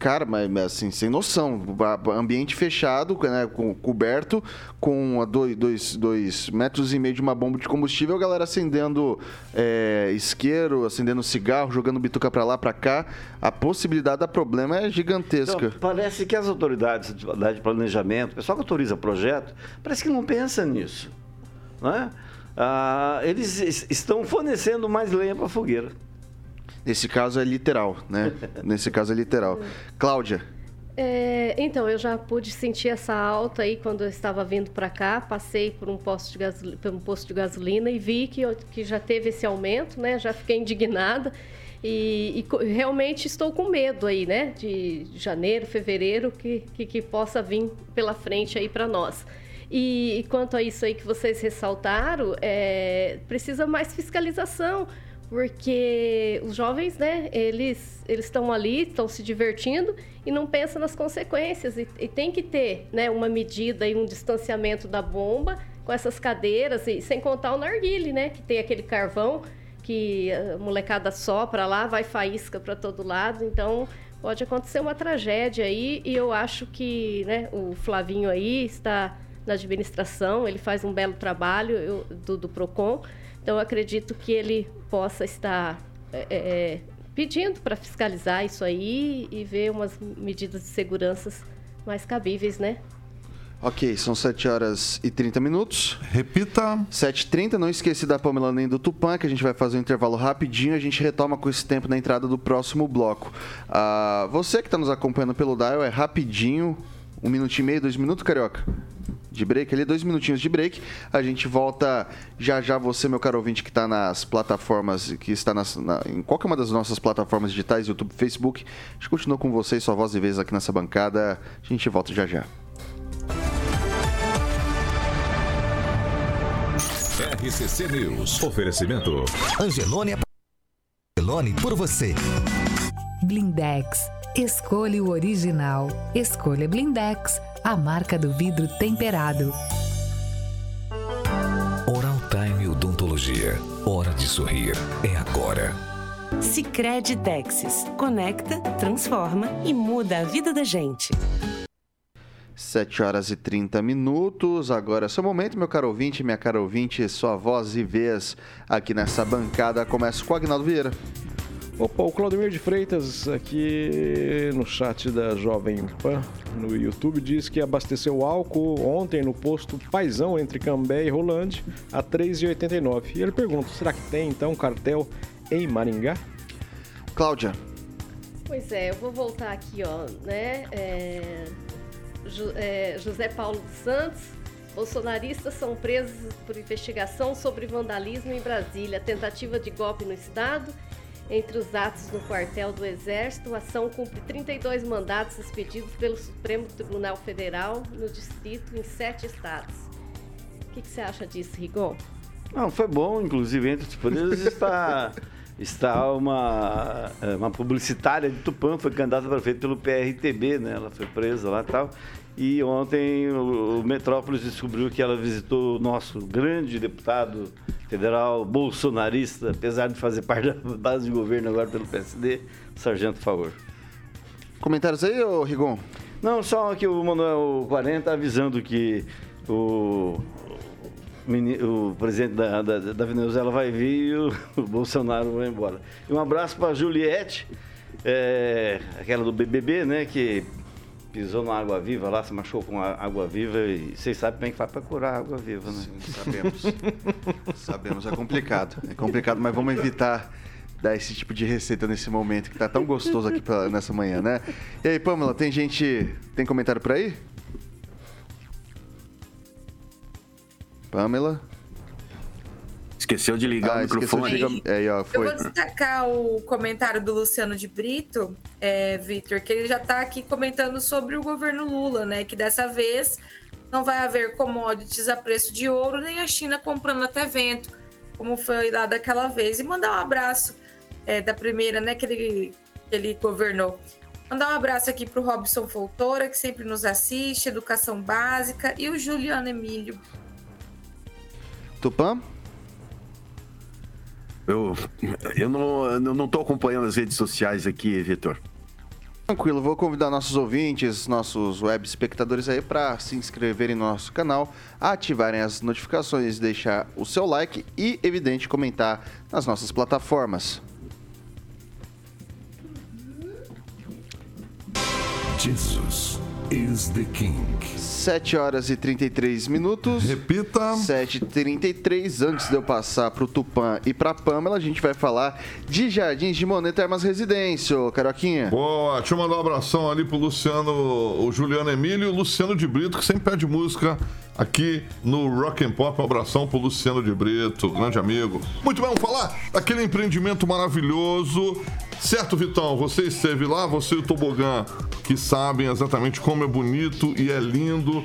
[SPEAKER 1] cara, mas assim, sem noção. Ambiente fechado, né, coberto, com a dois, dois, dois metros e meio de uma bomba de combustível, a galera acendendo é, isqueiro, acendendo cigarro, jogando bituca para lá, para cá. A possibilidade da problema é gigantesca.
[SPEAKER 6] Então, parece que as autoridades de planejamento, o pessoal que autoriza projeto, parece que não pensa nisso. Né? Ah, eles es- estão fornecendo mais lenha para fogueira.
[SPEAKER 1] Nesse caso é literal, né? Nesse caso é literal. Cláudia,
[SPEAKER 7] É, então, eu já pude sentir essa alta aí quando eu estava vindo para cá. Passei por um, posto de gasoli- por um posto de gasolina e vi que, eu- que já teve esse aumento, né? Já fiquei indignada. E, e realmente estou com medo aí, né? De janeiro, fevereiro, que, que, que possa vir pela frente aí para nós. E, e quanto a isso aí que vocês ressaltaram, é, precisa mais fiscalização, porque os jovens, né, eles eles estão ali, estão se divertindo e não pensam nas consequências. E, e tem que ter, né, uma medida e um distanciamento da bomba com essas cadeiras e sem contar o narguile, né, que tem aquele carvão que a molecada sopra lá, vai faísca para todo lado. Então pode acontecer uma tragédia aí e eu acho que, né, o Flavinho aí está na administração, ele faz um belo trabalho eu- do, do Procon. Então, eu acredito que ele possa estar é, é, pedindo para fiscalizar isso aí e ver umas medidas de segurança mais cabíveis, né?
[SPEAKER 1] ok, são 7 horas e 30 minutos.
[SPEAKER 4] Repita.
[SPEAKER 1] 7h30, não esqueci da Pamela nem do Tupã, que a gente vai fazer um intervalo rapidinho a gente retoma com esse tempo na entrada do próximo bloco. Ah, você que está nos acompanhando pelo Dial, é rapidinho, um minuto e meio, dois minutos, Carioca? de break ali, dois minutinhos de break. A gente volta já já você, meu caro ouvinte, que está nas plataformas, que está nas, na, em qualquer uma das nossas plataformas digitais, YouTube, Facebook. A gente continua com vocês, sua voz e vez aqui nessa bancada. A gente volta já já.
[SPEAKER 3] RCC News. Oferecimento.
[SPEAKER 10] Angelone é Angelone por você.
[SPEAKER 2] Blindex. Escolha o original. Escolha Blindex, a marca do vidro temperado.
[SPEAKER 10] Oral Time Odontologia. Hora de sorrir. É agora.
[SPEAKER 11] Sicredi Texas. Conecta, transforma e muda a vida da gente.
[SPEAKER 1] 7 horas e 30 minutos. Agora é seu momento, meu caro ouvinte, minha cara ouvinte, sua voz e vez aqui nessa bancada. Começa com o Agnaldo Vieira.
[SPEAKER 5] Opa, o Claudemir de Freitas aqui no chat da Jovem Pan no YouTube diz que abasteceu álcool ontem no posto Paisão entre Cambé e Rolande a 3,89. E ele pergunta: será que tem então cartel em Maringá?
[SPEAKER 1] Cláudia.
[SPEAKER 7] Pois é, eu vou voltar aqui, ó, né? É, é, José Paulo dos Santos. Bolsonaristas são presos por investigação sobre vandalismo em Brasília, tentativa de golpe no Estado entre os atos no quartel do Exército, a ação cumpre 32 mandatos expedidos pelo Supremo Tribunal Federal no distrito em sete estados. O que, que você acha disso, Rigon?
[SPEAKER 6] Não, foi bom, inclusive, entre os poderes está, está uma, é, uma publicitária de Tupã, foi candidata para prefeito pelo PRTB, né? Ela foi presa lá e tal. E ontem o Metrópolis descobriu que ela visitou o nosso grande deputado federal bolsonarista, apesar de fazer parte da base de governo agora pelo PSD, Sargento Favor.
[SPEAKER 1] Comentários aí, ô Rigon?
[SPEAKER 6] Não, só que o Manuel 40 está avisando que o, o presidente da, da, da, Venezuela vai vir e o, o Bolsonaro vai embora. E um abraço para Juliette, é, aquela do BBB, né, que pisou na água viva lá, se machucou com água viva e vocês sabem bem que faz para curar água viva, né?
[SPEAKER 1] Sim, sabemos. sabemos, é complicado. É complicado, mas vamos evitar dar esse tipo de receita nesse momento que tá tão gostoso aqui pra, nessa manhã, né? E aí, Pamela, tem gente. Tem comentário por aí? Pamela?
[SPEAKER 9] Esqueceu de ligar ah, o microfone.
[SPEAKER 7] De. É, ó, foi. Eu vou destacar o comentário do Luciano de Brito, é, Vitor, que ele já está aqui comentando sobre o governo Lula, né? Que dessa vez não vai haver commodities a preço de ouro, nem a China comprando até vento, como foi lá daquela vez. E mandar um abraço é, da primeira, né, que ele, que ele governou. Mandar um abraço aqui para o Robson Foltora, que sempre nos assiste, Educação Básica, e o Juliano Emílio.
[SPEAKER 1] Tupã?
[SPEAKER 9] Eu, eu não, eu não tô acompanhando as redes sociais aqui, Vitor.
[SPEAKER 1] Tranquilo, vou convidar nossos ouvintes, nossos web espectadores aí para se inscreverem no nosso canal, ativarem as notificações, deixar o seu like e, evidente, comentar nas nossas plataformas.
[SPEAKER 3] Jesus is the King.
[SPEAKER 1] 7 horas e 33 minutos.
[SPEAKER 4] Repita.
[SPEAKER 1] 7h33. Antes de eu passar pro Tupã e pra Pamela, a gente vai falar de Jardins de Monet Termas Residência, Caroquinha.
[SPEAKER 4] Boa, deixa eu mandar um abração ali pro Luciano, o Juliano Emílio e o Luciano de Brito, que sempre pede música aqui no Rock and Pop. Um abração pro Luciano de Brito, grande amigo. Muito bem, vamos falar daquele empreendimento maravilhoso. Certo, Vitão? Você esteve lá, você e o Tobogã, que sabem exatamente como é bonito e é lindo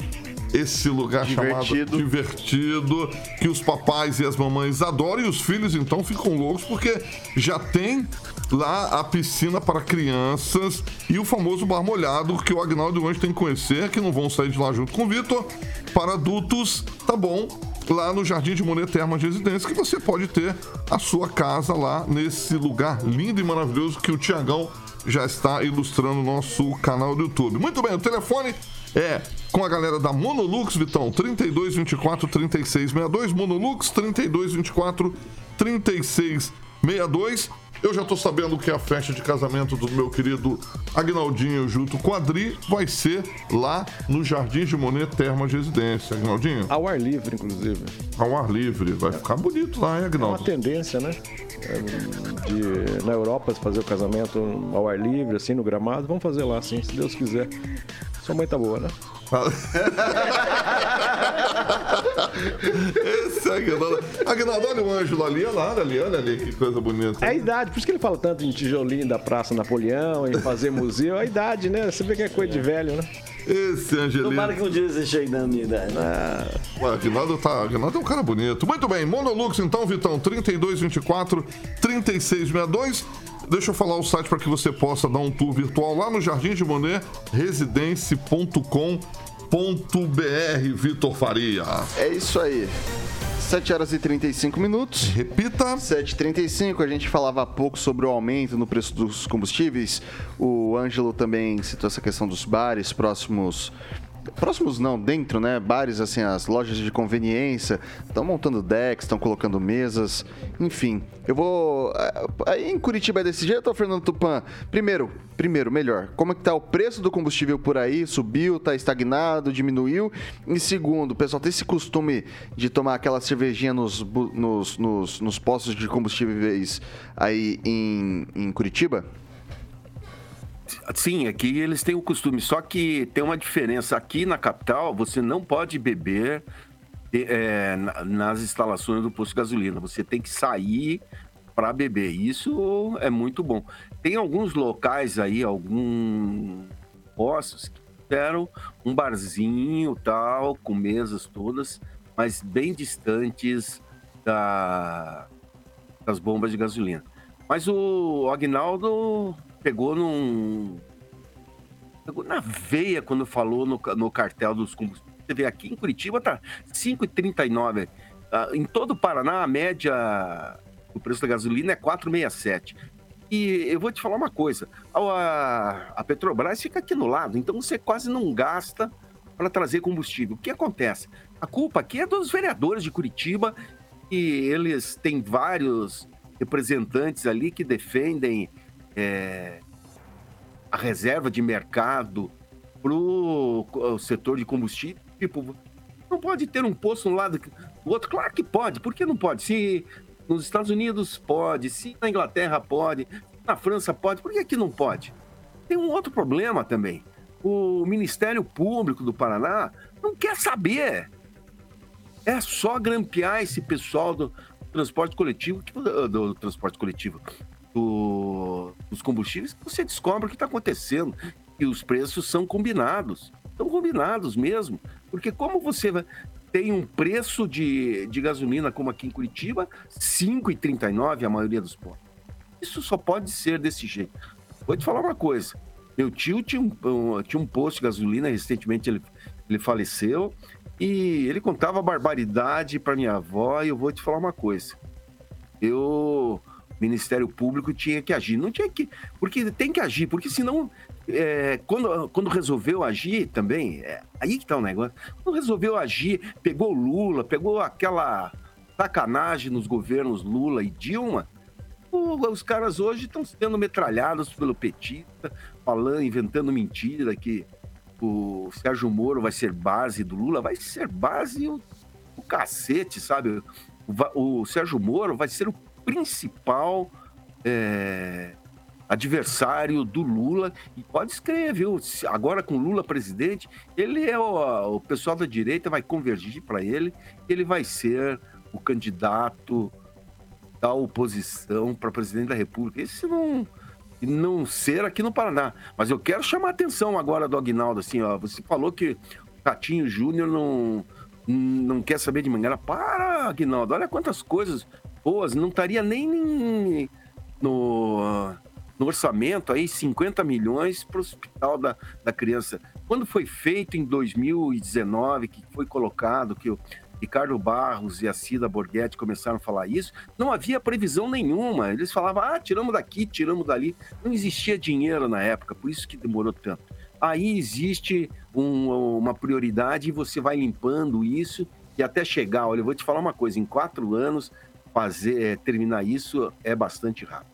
[SPEAKER 4] esse lugar
[SPEAKER 1] divertido.
[SPEAKER 4] chamado divertido, que os papais e as mamães adoram e os filhos então ficam loucos porque já tem lá a piscina para crianças e o famoso bar molhado que o Agnaldo hoje tem que conhecer, que não vão sair de lá junto com o Vitor. Para adultos, tá bom, lá no Jardim de Monet Termas de Residência, que você pode ter a sua casa lá nesse lugar lindo e maravilhoso que o Tiagão já está ilustrando no nosso canal do YouTube. Muito bem, o telefone é com a galera da Monolux, Vitão, 3224 3662, Monolux 3224 3662. Eu já tô sabendo que a festa de casamento do meu querido Agnaldinho junto com a Adri vai ser lá no Jardim de Monet Termas de Residência. Agnaldinho?
[SPEAKER 5] Ao ar livre, inclusive.
[SPEAKER 4] Ao ar livre. Vai ficar bonito lá, hein, Agnaldo?
[SPEAKER 5] É uma tendência, né? É, de, na Europa, fazer o casamento ao ar livre, assim, no gramado. Vamos fazer lá, assim, se Deus quiser. Sua mãe tá boa, né?
[SPEAKER 4] Esse é Aguinaldo. Aguinaldo, olha o Ângelo ali, olha lá, ali, olha ali, que coisa bonita.
[SPEAKER 5] É a idade, por isso que ele fala tanto em tijolinho da Praça Napoleão, em fazer museu. É a idade, né? Você vê que é coisa de velho, né?
[SPEAKER 4] Esse Angelino.
[SPEAKER 6] Tomara que um dia você chegue na minha idade.
[SPEAKER 4] O Aguinaldo tá. Aguinaldo é um cara bonito. Muito bem, Monolux então, Vitão, 3224 3662. Deixa eu falar o site para que você possa dar um tour virtual lá no Jardim de Monet, residência.com.br, Vitor Faria.
[SPEAKER 1] É isso aí. 7 horas e 35 minutos.
[SPEAKER 4] Repita.
[SPEAKER 1] 7h35, a gente falava há pouco sobre o aumento no preço dos combustíveis. O Ângelo também citou essa questão dos bares próximos próximos não, dentro, né? Bares, assim, as lojas de conveniência, estão montando decks, estão colocando mesas, enfim. Eu vou. eh, Aí em Curitiba é desse jeito, Fernando Tupan? Primeiro, primeiro, melhor, como é que tá o preço do combustível por aí? Subiu, tá estagnado, diminuiu? E segundo, o pessoal tem esse costume de tomar aquela cervejinha nos, nos, nos, nos postos de combustíveis aí em, em Curitiba?
[SPEAKER 9] Sim, aqui eles têm o costume, só que tem uma diferença. Aqui na capital, você não pode beber na- nas instalações do posto de gasolina. Você tem que sair para beber. Isso é muito bom. Tem alguns locais aí, alguns postos que fizeram um barzinho tal, com mesas todas, mas bem distantes da, das bombas de gasolina. Mas o Agnaldo pegou num. Pegou na veia quando falou no, no cartel dos combustíveis. Você vê aqui em Curitiba tá 5,39. Ah, em todo o Paraná, a média do preço da gasolina é 4,67. E eu vou te falar uma coisa: a, a Petrobras fica aqui no lado, então você quase não gasta para trazer combustível. O que acontece? A culpa aqui é dos vereadores de Curitiba e eles têm vários representantes ali que defendem é, a reserva de mercado para o setor de combustível. Tipo, não pode ter um posto um lado do outro. Claro que pode. Por que não pode? Se nos Estados Unidos pode, se na Inglaterra pode, na França pode, por que aqui não pode? Tem um outro problema também. O Ministério Público do Paraná não quer saber. É só grampear esse pessoal do transporte coletivo, do, do transporte coletivo, do- dos combustíveis, você descobre o que está acontecendo. E os preços são combinados. São combinados mesmo. Porque como você tem um preço de, de gasolina, como aqui em Curitiba, R$ 5,39 a maioria dos postos. Isso só pode ser desse jeito. Vou te falar uma coisa. Meu tio tinha um, um- tinha um posto de gasolina, recentemente ele, ele faleceu, e ele contava barbaridade para minha avó, e eu vou te falar uma coisa. Eu, Ministério Público tinha que agir. Não tinha que. Porque tem que agir, porque senão. é, quando, quando resolveu agir também, é, aí que tá o negócio. Quando resolveu agir, pegou Lula, pegou aquela sacanagem nos governos Lula e Dilma, os caras hoje estão sendo metralhados pelo petista, falando, inventando mentira que o Sérgio Moro vai ser base do Lula, vai ser base o, o cacete, sabe? O, o Sérgio Moro vai ser o principal é, adversário do Lula. E pode escrever, viu? Agora com Lula presidente, ele é o, o pessoal da direita vai convergir para ele, ele vai ser o candidato da oposição para presidente da República. Esse não não ser aqui no Paraná. Mas eu quero chamar a atenção agora do Agnaldo, assim, ó. Você falou que o Catinho Júnior não, não quer saber de Mangueira. Para, Agnaldo, olha quantas coisas boas. Não estaria nem no, no orçamento aí 50 milhões para o Hospital da, da Criança. Quando foi feito em 2019, que foi colocado, que o Ricardo Barros e a Cida Borghetti começaram a falar isso, não havia previsão nenhuma. Eles falavam, ah, tiramos daqui, tiramos dali. Não existia dinheiro na época, por isso que demorou tanto. Aí existe um- uma prioridade e você vai limpando isso e até chegar. Olha, eu vou te falar uma coisa: em quatro anos, fazer, eh, terminar isso é bastante rápido.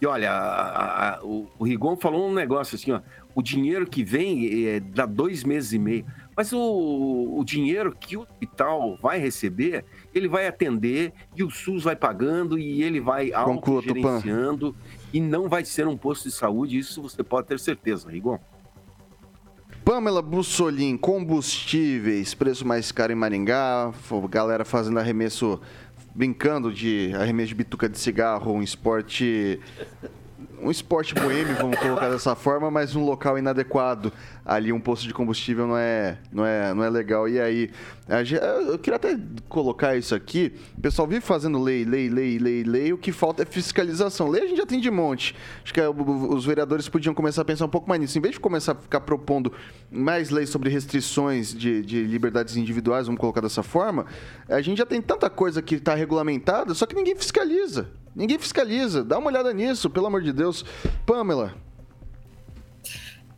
[SPEAKER 9] E olha, a- a- o, o Rigon falou um negócio assim, ó, o dinheiro que vem é, dá dois meses e meio. Mas o, o dinheiro que o hospital vai receber, ele vai atender e o SUS vai pagando e ele vai autogerenciando e não vai ser um posto de saúde, isso você pode ter certeza, Rigon.
[SPEAKER 1] Pamela Bussolin, combustíveis, preço mais caro em Maringá, galera fazendo arremesso, brincando de arremesso de bituca de cigarro, um esporte um esporte boêmio, vamos colocar dessa forma, mas um local inadequado. Ali um posto de combustível não é, não é, não é legal. E aí, eu queria até colocar isso aqui. O pessoal vive fazendo lei, lei, lei, lei, lei. O que falta é fiscalização. Lei a gente já tem de monte. Acho que é, os vereadores podiam começar a pensar um pouco mais nisso. Em vez de começar a ficar propondo mais leis sobre restrições de, de liberdades individuais, vamos colocar dessa forma, a gente já tem tanta coisa que está regulamentada, só que ninguém fiscaliza. Ninguém fiscaliza. Dá uma olhada nisso, pelo amor de Deus. Pamela.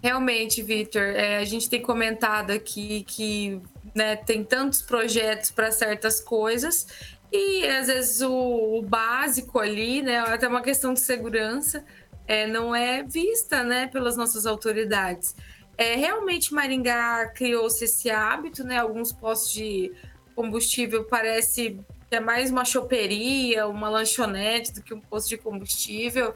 [SPEAKER 8] Realmente, Vitor, é, a gente tem comentado aqui que né, tem tantos projetos para certas coisas e às vezes o, o, básico ali, né, até uma questão de segurança, é, não é vista né, pelas nossas autoridades. É, realmente, Maringá criou-se esse hábito, né, alguns postos de combustível parece é mais uma choperia, uma lanchonete do que um posto de combustível.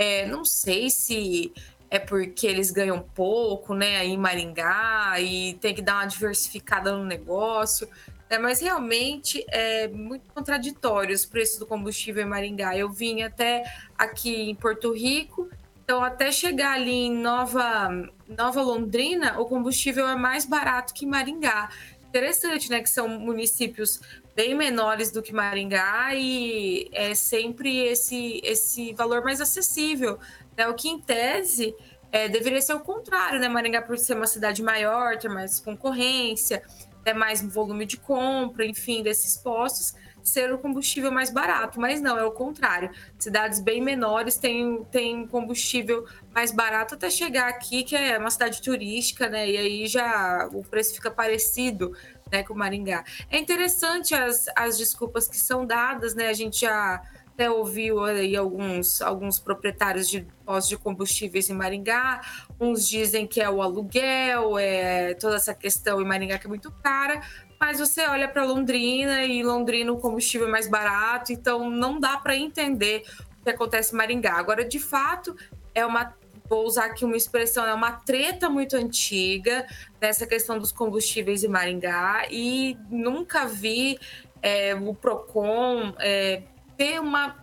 [SPEAKER 8] É, não sei se é porque eles ganham pouco, né, aí em Maringá e tem que dar uma diversificada no negócio. É, mas realmente é muito contraditório os preços do combustível em Maringá. Eu vim até aqui em Porto Rico, então até chegar ali em Nova, Nova Londrina, o combustível é mais barato que Maringá. Interessante, né, que são municípios bem menores do que Maringá e é sempre esse, esse valor mais acessível. Né? O que, em tese, é, deveria ser o contrário, né? Maringá, por ser uma cidade maior, ter mais concorrência, ter mais volume de compra, enfim, desses postos, ser o combustível mais barato. Mas não, é o contrário. Cidades bem menores têm, têm combustível mais barato até chegar aqui, que é uma cidade turística, né? E aí já o preço fica parecido né, com Maringá. É interessante as, as desculpas que são dadas, né? A gente já até ouviu aí alguns, alguns proprietários de postos de combustíveis em Maringá. Uns dizem que é o aluguel, é toda essa questão em Maringá que é muito cara. Mas você olha para Londrina e Londrina o combustível é mais barato, então não dá para entender o que acontece em Maringá. Agora, de fato, é uma vou usar aqui uma expressão, é uma treta muito antiga dessa questão dos combustíveis em Maringá e nunca vi é, o PROCON é, ter uma,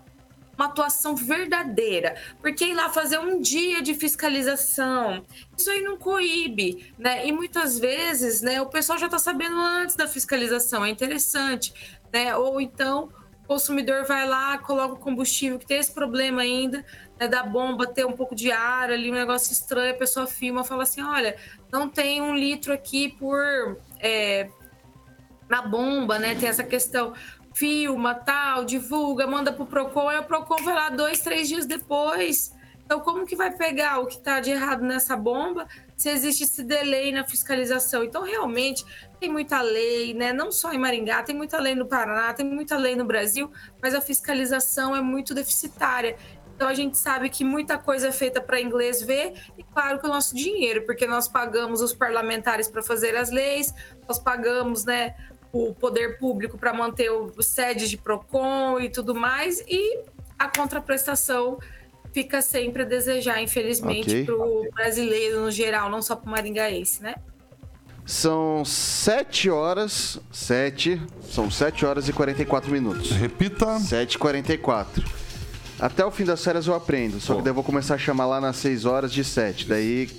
[SPEAKER 8] uma atuação verdadeira, porque ir lá fazer um dia de fiscalização, isso aí não coíbe, né? E muitas vezes, né, o pessoal já está sabendo antes da fiscalização, é interessante, né? Ou então o consumidor vai lá, coloca o combustível, que tem esse problema ainda, né, da bomba ter um pouco de ar ali, um negócio estranho, a pessoa filma fala assim, olha, não tem um litro aqui por... É, na bomba, né, tem essa questão, filma, tal, divulga, manda pro PROCON, aí o PROCON vai lá dois, três dias depois. Então, como que vai pegar o que está de errado nessa bomba se existe esse delay na fiscalização? Então, realmente, tem muita lei, né? Não só em Maringá, tem muita lei no Paraná, tem muita lei no Brasil, mas a fiscalização é muito deficitária. Então a gente sabe que muita coisa é feita para inglês ver e claro que o nosso dinheiro, porque nós pagamos os parlamentares para fazer as leis, nós pagamos, né, o poder público para manter o sede de Procon e tudo mais e a contraprestação fica sempre a desejar, infelizmente, okay. para o brasileiro no geral, não só para o maringaense, né?
[SPEAKER 1] São 7 horas, 7, são 7 horas e 44 minutos.
[SPEAKER 4] Repita.
[SPEAKER 1] 7 e 44. Até o fim das férias eu aprendo, só que daí eu vou começar a chamar lá nas 6 horas de 7. Daí,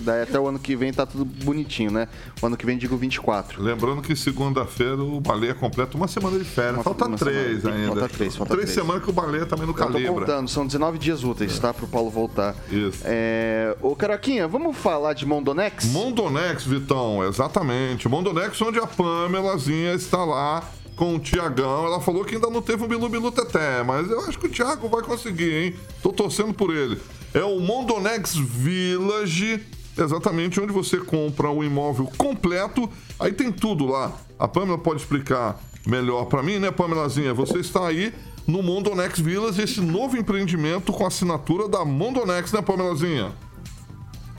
[SPEAKER 1] daí até o ano que vem tá tudo bonitinho, né? O ano que vem digo 24.
[SPEAKER 4] Lembrando que segunda-feira o baleia completa uma semana de férias. Uma, falta uma três semana, ainda.
[SPEAKER 1] Falta três, falta
[SPEAKER 4] três. Três semanas que o baleia também no calibra. Eu tô
[SPEAKER 1] voltando, são 19 dias úteis, é. tá? Pro Paulo voltar.
[SPEAKER 4] Isso.
[SPEAKER 1] É... Ô, Caroquinha, vamos falar de Mondonex?
[SPEAKER 4] Mondonex, Vitão, exatamente. Mondonex, onde a Pamelazinha está lá com o Tiagão. Ela falou que ainda não teve um Bilu Bilu Teté, mas eu acho que o Thiago vai conseguir, hein? Tô torcendo por ele. É o Mondonex Village, exatamente onde você compra o imóvel completo. Aí tem tudo lá. A Pamela pode explicar melhor para mim, né, Pamelazinha? Você está aí no Mondonex Village, esse novo empreendimento com assinatura da Mondonex, né, Pamelazinha?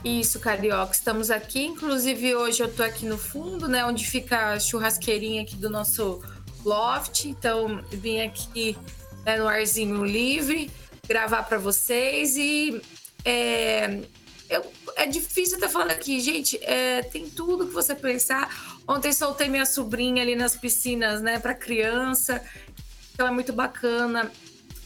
[SPEAKER 8] Isso, Carioca. Estamos aqui. Inclusive, hoje eu tô aqui no fundo, né? Onde fica a churrasqueirinha aqui do nosso loft, então vim aqui né, no arzinho livre gravar para vocês e é, eu, é difícil até falando aqui, gente. É, tem tudo que você pensar. Ontem soltei minha sobrinha ali nas piscinas, né, para criança. Então é muito bacana.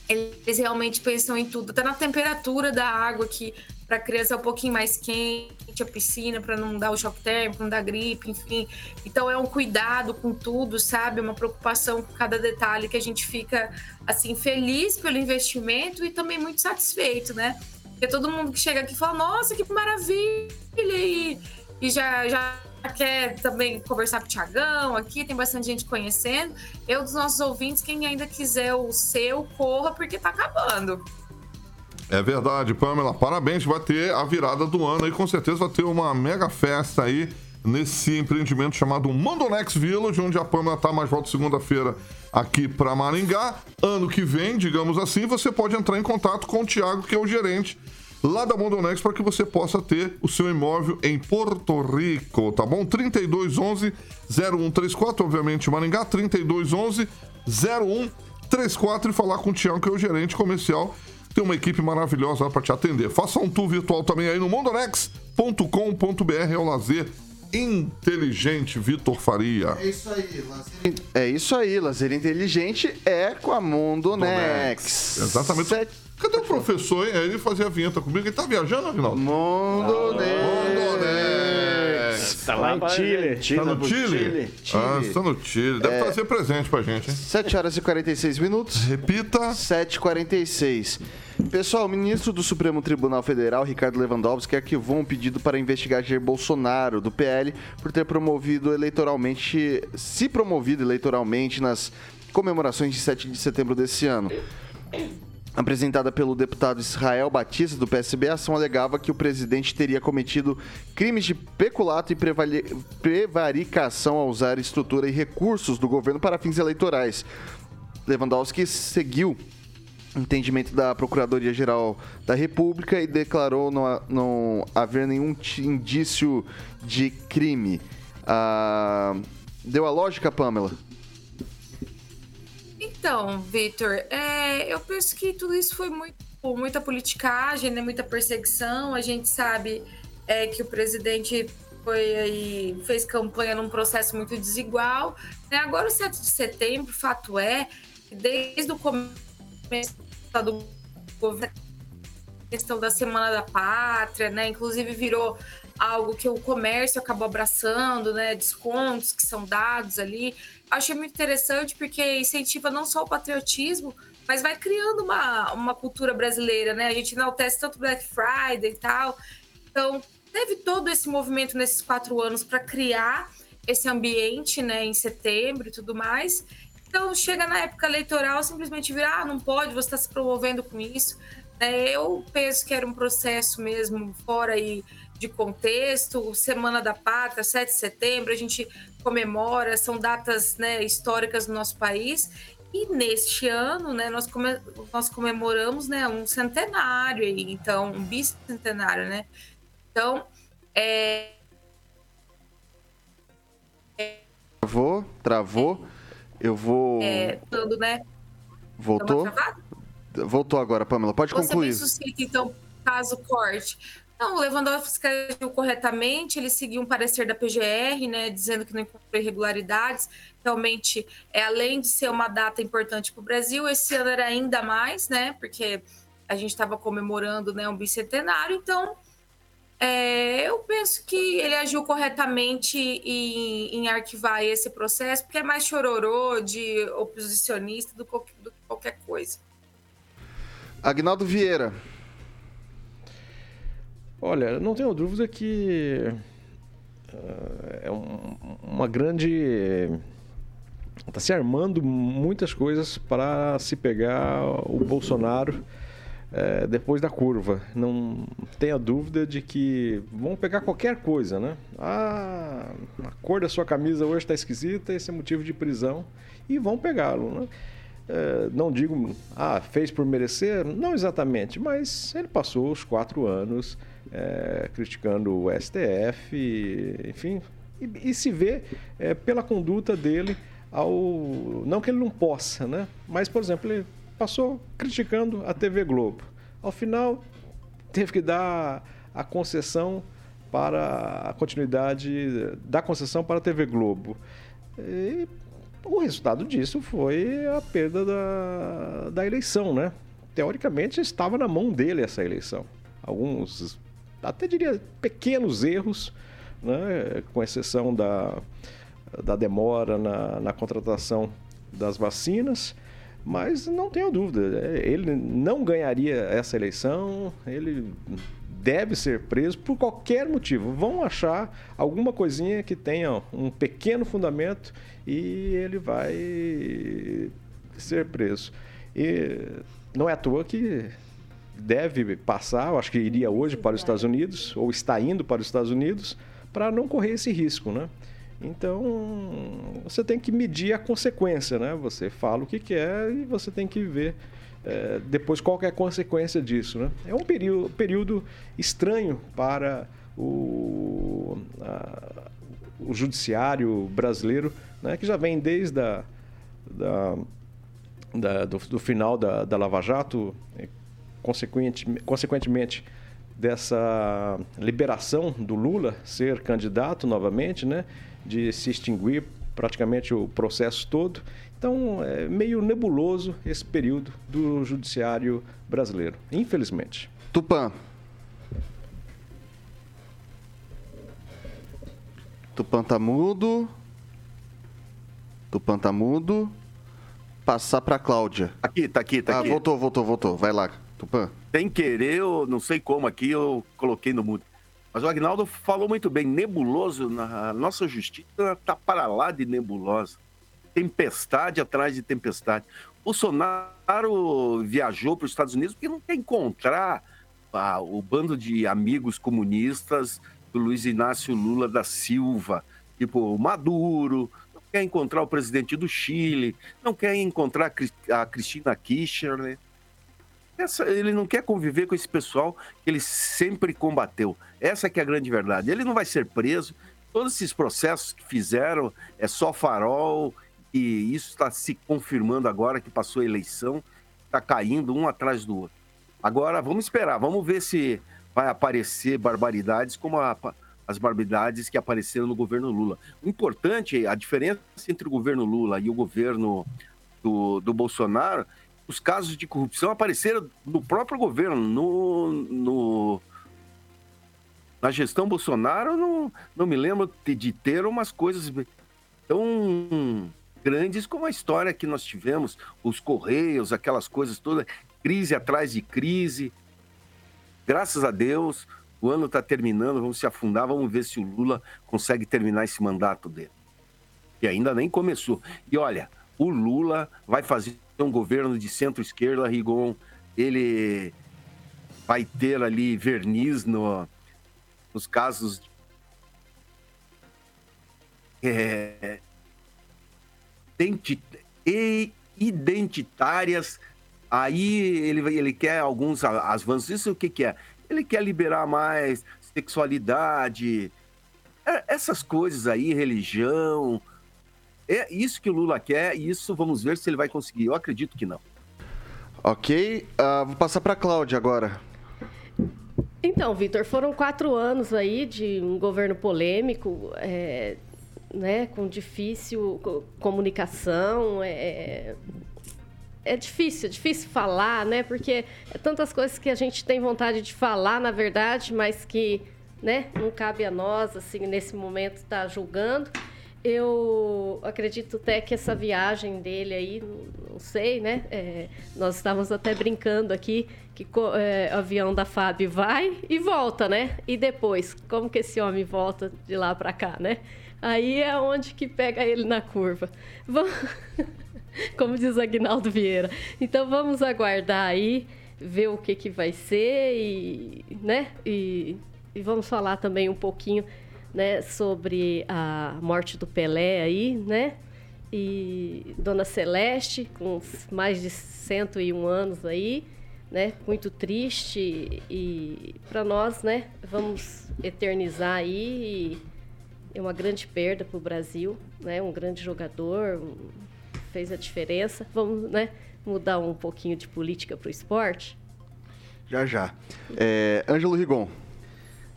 [SPEAKER 8] Eles realmente pensam em tudo, até na temperatura da água, que para criança é um pouquinho mais quente, a piscina, para não dar o choque térmico, não dar gripe, enfim. Então é um cuidado com tudo, sabe? Uma preocupação com cada detalhe que a gente fica, assim, feliz pelo investimento e também muito satisfeito, né? Porque todo mundo que chega aqui fala, nossa, que maravilha! E, e já, já quer também conversar com o Tiagão aqui, tem bastante gente conhecendo. Eu, dos nossos ouvintes, quem ainda quiser o seu, corra, porque tá acabando.
[SPEAKER 4] É verdade, Pamela. Parabéns, vai ter a virada do ano aí, com certeza vai ter uma mega festa aí nesse empreendimento chamado Mandonex Village, onde a Pamela tá mais volta segunda-feira aqui para Maringá. Ano que vem, digamos assim, você pode entrar em contato com o Tiago, que é o gerente lá da Mondonex para que você possa ter o seu imóvel em Porto Rico, tá bom? 3211 0134, obviamente Maringá, 3211 0134 e falar com o Tiago, que é o gerente comercial. Tem uma equipe maravilhosa para te atender. Faça um tour virtual também aí no mondonex.com.br, é o lazer inteligente, Vitor Faria.
[SPEAKER 1] É isso aí, lazer, é isso aí, lazer inteligente é com a Mondonex.
[SPEAKER 4] Exatamente. Sete Cadê o professor, hein? Ele fazia a vinheta comigo. Ele tá viajando, Aguinaldo?
[SPEAKER 1] Mondonex.
[SPEAKER 5] Tá lá em Chile.
[SPEAKER 4] Tá no Chile? Ah, está no Chile. Deve é... trazer presente pra gente, hein?
[SPEAKER 1] 7 horas e 46 minutos.
[SPEAKER 4] Repita.
[SPEAKER 1] 7h46. Pessoal, o ministro do Supremo Tribunal Federal, Ricardo Lewandowski, arquivou um pedido para investigar Jair Bolsonaro, do PL, por ter promovido eleitoralmente, se promovido eleitoralmente nas comemorações de 7 de setembro desse ano apresentada pelo deputado Israel Batista, do PSB, a ação alegava que o presidente teria cometido crimes de peculato e prevaricação ao usar estrutura e recursos do governo para fins eleitorais. Lewandowski seguiu entendimento da Procuradoria-Geral da República e declarou não, não haver nenhum indício de crime. Ah, deu a lógica, Pamela?
[SPEAKER 8] Então, Vitor, é, eu penso que tudo isso foi muito, muita politicagem, né, muita perseguição. A gente sabe é, que o presidente foi aí, fez campanha num processo muito desigual. Né? Agora, o 7 de setembro, fato é que desde o começo do governo, questão da Semana da Pátria, né? Inclusive virou algo que o comércio acabou abraçando, né? Descontos que são dados ali achei muito interessante porque incentiva não só o patriotismo, mas vai criando uma, uma cultura brasileira, né? A gente enaltece tanto Black Friday e tal. Então, teve todo esse movimento nesses quatro anos para criar esse ambiente, né, em setembro e tudo mais. Então, chega na época eleitoral, simplesmente virar, ah, não pode, você está se promovendo com isso. É, eu penso que era um processo mesmo fora aí de contexto, Semana da Pátria, 7 de setembro, a gente comemora, são datas né, históricas no nosso país. E neste ano, né, nós, come nós comemoramos né, um centenário, então, um bicentenário, né? Então, é...
[SPEAKER 1] Travou, travou. Eu vou.
[SPEAKER 8] É, né?
[SPEAKER 1] Voltou? Voltou agora, Pamela. Pode
[SPEAKER 8] Você
[SPEAKER 1] concluir.
[SPEAKER 8] Você me suscita, então, caso corte. Não, o Lewandowski agiu corretamente, ele seguiu um parecer da PGR, né, dizendo que não encontrou irregularidades. Realmente, é, além de ser uma data importante para o Brasil, esse ano era ainda mais, né, porque a gente estava comemorando né, um bicentenário, então é, eu penso que ele agiu corretamente em, em, arquivar esse processo, porque é mais chororô de oposicionista do, que qualquer coisa.
[SPEAKER 1] Agnaldo Vieira,
[SPEAKER 5] Olha, não tenho dúvida que uh, é um, uma grande. Está se armando muitas coisas para se pegar o Bolsonaro uh, depois da curva. Não tenha dúvida de que vão pegar qualquer coisa, né? Ah, a cor da sua camisa hoje está esquisita, esse é motivo de prisão. E vão pegá-lo, né? Uh, não digo, ah, fez por merecer? Não exatamente, mas ele passou os quatro anos é, criticando o STF, enfim, e, e se vê é, pela conduta dele ao. Não que ele não possa, né? Mas, por exemplo, ele passou criticando a TV Globo. Ao final, teve que dar a concessão para a continuidade da concessão para a TV Globo. E o resultado disso foi a perda da, da eleição, né? Teoricamente estava na mão dele essa eleição. Alguns, até diria, pequenos erros, né? com exceção da, da demora na, na contratação das vacinas, mas não tenho dúvida, ele não ganharia essa eleição, ele deve ser preso por qualquer motivo. Vão achar alguma coisinha que tenha um pequeno fundamento e ele vai ser preso. E não é à toa que deve passar, eu acho que iria hoje para os Estados Unidos, ou está indo para os Estados Unidos, para não correr esse risco, né? Então, você tem que medir a consequência, né? Você fala o que quer e você tem que ver é, depois qual é a consequência disso, né? É um período, período estranho para o, a, o judiciário brasileiro, né? Que já vem desde a, da, da do, do, final da, da Lava Jato, consequente, consequentemente dessa liberação do Lula ser candidato novamente, né? de se extinguir praticamente o processo todo. Então, é meio nebuloso esse período do judiciário brasileiro, infelizmente.
[SPEAKER 1] Tupã. Tupã tá mudo. Tupã tá mudo. Passar para Cláudia.
[SPEAKER 9] Aqui, tá aqui, tá
[SPEAKER 1] ah,
[SPEAKER 9] aqui.
[SPEAKER 1] voltou, voltou, voltou. Vai lá, Tupã.
[SPEAKER 9] Sem querer, eu não sei como aqui, eu coloquei no mudo. Mas o Agnaldo falou muito bem, nebuloso, a nossa justiça está para lá de nebulosa. Tempestade atrás de tempestade. Bolsonaro viajou para os Estados Unidos porque não quer encontrar ah, o bando de amigos comunistas do Luiz Inácio Lula da Silva, tipo Maduro, não quer encontrar o presidente do Chile, não quer encontrar a Cristina Kirchner, essa, ele não quer conviver com esse pessoal que ele sempre combateu. Essa que é a grande verdade. Ele não vai ser preso. Todos esses processos que fizeram é só farol e isso está se confirmando agora que passou a eleição, está caindo um atrás do outro. Agora vamos esperar, vamos ver se vai aparecer barbaridades como a, as barbaridades que apareceram no governo Lula. O importante, a diferença entre o governo Lula e o governo do, do Bolsonaro os casos de corrupção apareceram no próprio governo, no, no na gestão Bolsonaro, não, não me lembro de, ter umas coisas tão grandes como a história que nós tivemos, os Correios, aquelas coisas todas, crise atrás de crise. Graças a Deus, o ano está terminando, vamos se afundar, vamos ver se o Lula consegue terminar esse mandato dele. E ainda nem começou. E olha, o Lula vai fazer um governo de centro-esquerda, Rigon, ele vai ter ali verniz no, nos casos é, identitárias. Aí ele, ele quer alguns avanços. Isso o que, que é? Ele quer liberar mais sexualidade, é, essas coisas aí, religião, é isso que o Lula quer e isso vamos ver se ele vai conseguir. Eu acredito que não.
[SPEAKER 1] Ok, uh, vou passar para a Cláudia agora.
[SPEAKER 7] Então, Vitor, foram quatro anos aí de um governo polêmico, é, né, com difícil comunicação. É, é difícil, é difícil falar, né? Porque é tantas coisas que a gente tem vontade de falar, na verdade, mas que né, não cabe a nós, assim, nesse momento, estar tá julgando. Eu acredito até que essa viagem dele aí, não sei, né? É, nós estávamos até brincando aqui que é, o avião da FAB vai e volta, né? E depois, como que esse homem volta de lá para cá, né? Aí é onde que pega ele na curva. Vamos... como diz Agnaldo Vieira. Então vamos aguardar aí, ver o que, que vai ser e, né? E, e vamos falar também um pouquinho né, sobre a morte do Pelé aí, né? E Dona Celeste, com mais de 101 anos aí, né? Muito triste e para nós, né? Vamos eternizar aí é uma grande perda para o Brasil, né? Um grande jogador, fez a diferença. Vamos, né? Mudar um pouquinho de política para o esporte.
[SPEAKER 1] Já já. É, Ângelo Rigon.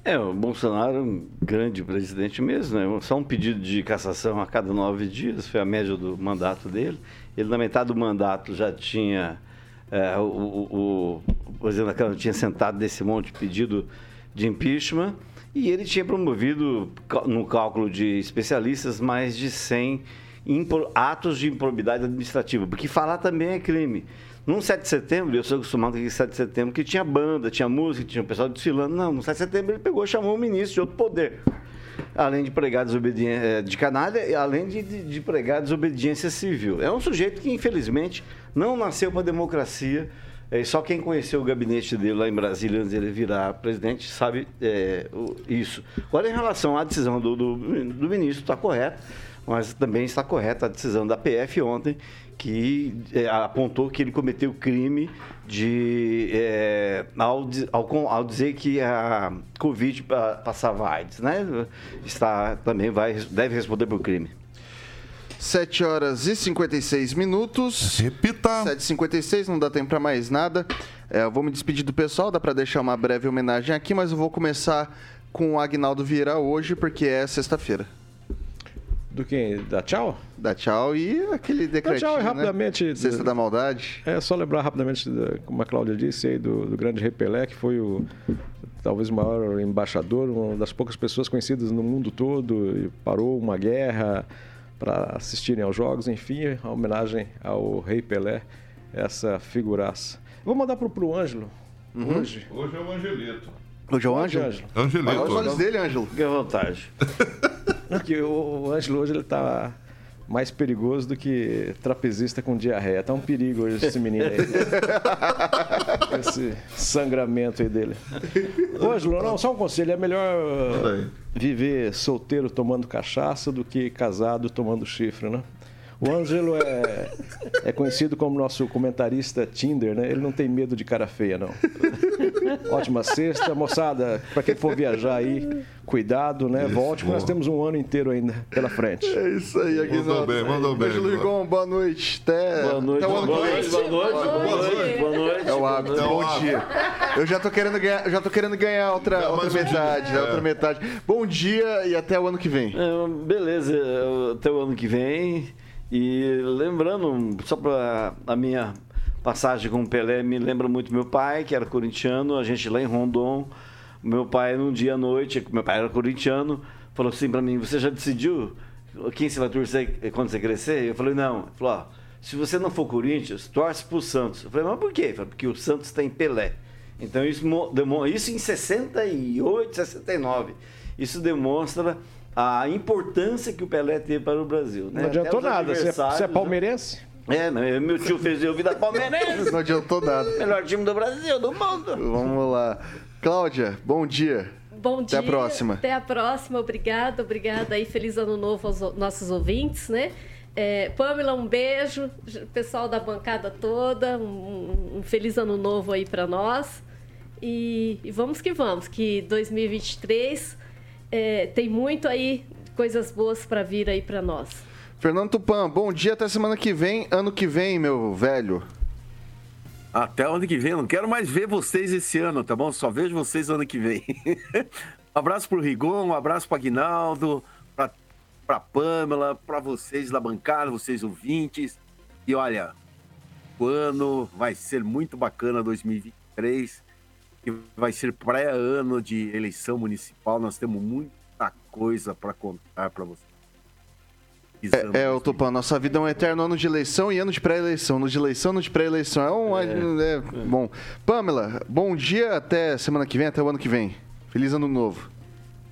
[SPEAKER 6] É, o Bolsonaro é um grande presidente mesmo, né? Só um pedido de cassação a cada nove dias, foi a média do mandato dele. Ele, na metade do mandato, já tinha. É, o, o, o presidente da Câmara tinha sentado desse monte de pedido de impeachment e ele tinha promovido, no cálculo de especialistas, mais de 100 atos de improbidade administrativa, porque falar também é crime. Num 7 de setembro, eu sou acostumado com 7 de setembro, que tinha banda, tinha música, tinha o pessoal desfilando. Não, no 7 de setembro ele pegou chamou o ministro de outro poder. Além de pregar desobediência eh, de canalha, além de, de, de pregar desobediência civil. É um sujeito que, infelizmente, não nasceu para democracia. É, só quem conheceu o gabinete dele lá em Brasília antes dele virar presidente sabe é, isso. Agora, em relação à decisão do, do, do ministro, está correto, mas também está correta a decisão da PF ontem, que é, apontou que ele cometeu crime de é, ao, ao, ao, dizer que a Covid passava AIDS, né? Está também vai deve responder por crime.
[SPEAKER 1] 7 horas e 56 minutos.
[SPEAKER 4] Repita.
[SPEAKER 1] 7h56, não dá tempo para mais nada. É, eu vou me despedir do pessoal, dá para deixar uma breve homenagem aqui, mas eu vou começar com o Agnaldo Vieira hoje, porque é sexta-feira.
[SPEAKER 5] Do quem? Da Tchau?
[SPEAKER 1] Da Tchau e aquele decreto.
[SPEAKER 5] Tchau é rapidamente. Né?
[SPEAKER 1] Cesta da Maldade.
[SPEAKER 5] É só lembrar rapidamente, como a Cláudia disse, aí, do, do grande Repelé, que foi o talvez o maior embaixador, uma das poucas pessoas conhecidas no mundo todo, e parou uma guerra para assistirem aos jogos, enfim, a homenagem ao Rei Pelé, essa figuraça. Vou mandar pro, pro Ângelo. Uhum. Hoje.
[SPEAKER 4] Hoje é o Angelito.
[SPEAKER 1] Hoje é o Ângelo?
[SPEAKER 4] Angelito.
[SPEAKER 1] Olha os olhos dele, Ângelo.
[SPEAKER 6] Fique à vontade.
[SPEAKER 5] Porque o, o Ângelo hoje ele tá mais perigoso do que trapezista com diarreia. Tá um perigo hoje esse menino aí. esse sangramento aí dele. Ângelo, não, só um conselho. É melhor viver solteiro tomando cachaça do que casado tomando chifre, né? O Ângelo é, é conhecido como nosso comentarista Tinder, né? Ele não tem medo de cara feia, não. Ótima sexta. Moçada, para quem for viajar aí, cuidado, né? Volte, porque nós temos um ano inteiro ainda pela frente.
[SPEAKER 1] É isso aí, Aguinaldo.
[SPEAKER 4] Mandou bem, mandou bem.
[SPEAKER 1] Beijo, Ligon. Boa noite. Até,
[SPEAKER 6] boa noite.
[SPEAKER 1] Até
[SPEAKER 6] boa, noite boa, noite, boa noite. Boa noite. Boa noite.
[SPEAKER 1] É o hábito. É bom dia. Eu já tô querendo ganhar, já tô querendo ganhar outra, outra metade, um outra metade. Bom dia e até o ano que vem.
[SPEAKER 6] É, beleza, até o ano que vem. E lembrando, só para a minha passagem com o Pelé, me lembra muito meu pai, que era corintiano, a gente lá em Rondon. Meu pai, num dia à noite, meu pai era corintiano, falou assim para mim: Você já decidiu quem você vai torcer quando você crescer? Eu falei: Não. Ele falou: ó, Se você não for Corinthians, torce pro Santos. Eu falei: Mas por quê? Falou, Porque o Santos tem Pelé. Então isso, isso em 68, 69. Isso demonstra a importância que o Pelé teve para o Brasil. Né?
[SPEAKER 5] Não adiantou nada. Você é, você é palmeirense?
[SPEAKER 6] É, meu tio fez eu vida palmeirense.
[SPEAKER 1] Não adiantou nada.
[SPEAKER 6] Melhor time do Brasil, do mundo.
[SPEAKER 1] Vamos lá. Cláudia, bom dia.
[SPEAKER 7] Bom dia.
[SPEAKER 1] Até a próxima.
[SPEAKER 7] Até a próxima. Obrigada, obrigada aí. Feliz ano novo aos nossos ouvintes, né? É, Pamela, um beijo. Pessoal da bancada toda, um, um feliz ano novo aí para nós. E, e, vamos que vamos, que 2023 é, tem muito aí coisas boas para vir aí para nós.
[SPEAKER 1] Fernando Tupan, bom dia até semana que vem, ano que vem, meu velho.
[SPEAKER 9] Até ano que vem, não quero mais ver vocês esse ano, tá bom? Só vejo vocês ano que vem. um abraço pro Rigon, um abraço pro Aguinaldo, pra, pra Pamela, pra vocês da bancada, vocês ouvintes. E olha, o ano vai ser muito bacana 2023 que vai ser pré-ano de eleição municipal. Nós temos muita coisa para contar para vocês.
[SPEAKER 1] É, é, o Tupã, nossa vida é um eterno ano de eleição e ano de pré-eleição. Ano de eleição, ano de pré-eleição. É um. É, é, bom. Pamela, bom dia até semana que vem, até o ano que vem. Feliz ano novo.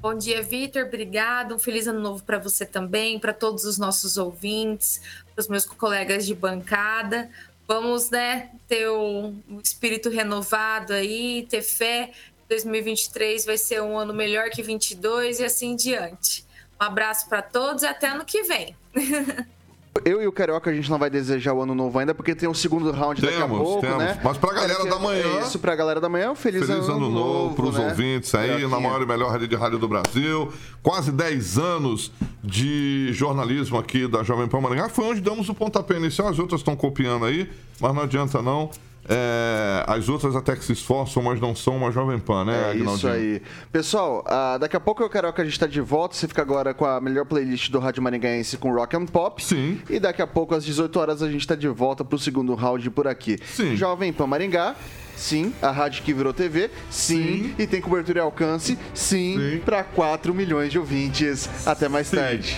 [SPEAKER 8] Bom dia, Vitor. Obrigado. Um feliz ano novo para você também, para todos os nossos ouvintes, para os meus colegas de bancada. Vamos, né, ter um, espírito renovado aí, ter fé. 2023 vai ser um ano melhor que 22 e assim diante. Um abraço para todos e até ano que vem.
[SPEAKER 1] Eu e o Carioca, a gente não vai desejar o ano novo ainda, porque tem um segundo round temos, daqui a pouco, temos. né?
[SPEAKER 4] Mas pra galera da manhã...
[SPEAKER 1] É isso, pra galera da manhã, um feliz,
[SPEAKER 4] feliz ano, ano novo, novo pros né? ouvintes aí, na maior e melhor rede de rádio do Brasil. Quase 10 anos de jornalismo aqui da Jovem Pan Maringá. Foi onde damos o pontapé inicial, as outras estão copiando aí, mas não adianta não. É, as outras até que se esforçam, mas não são uma Jovem Pan, né,
[SPEAKER 1] É isso aí. Pessoal, ah, daqui a pouco eu quero que a gente tá de volta. Você fica agora com a melhor playlist do Rádio Maringaense com Rock and Pop.
[SPEAKER 4] Sim.
[SPEAKER 1] E daqui a pouco, às 18 horas, a gente tá de volta pro segundo round por aqui.
[SPEAKER 4] Sim.
[SPEAKER 1] Jovem Pan Maringá. Sim, a rádio que virou TV, sim, e tem cobertura e alcance, sim,
[SPEAKER 4] Sim.
[SPEAKER 1] para 4 milhões de ouvintes. Até mais tarde.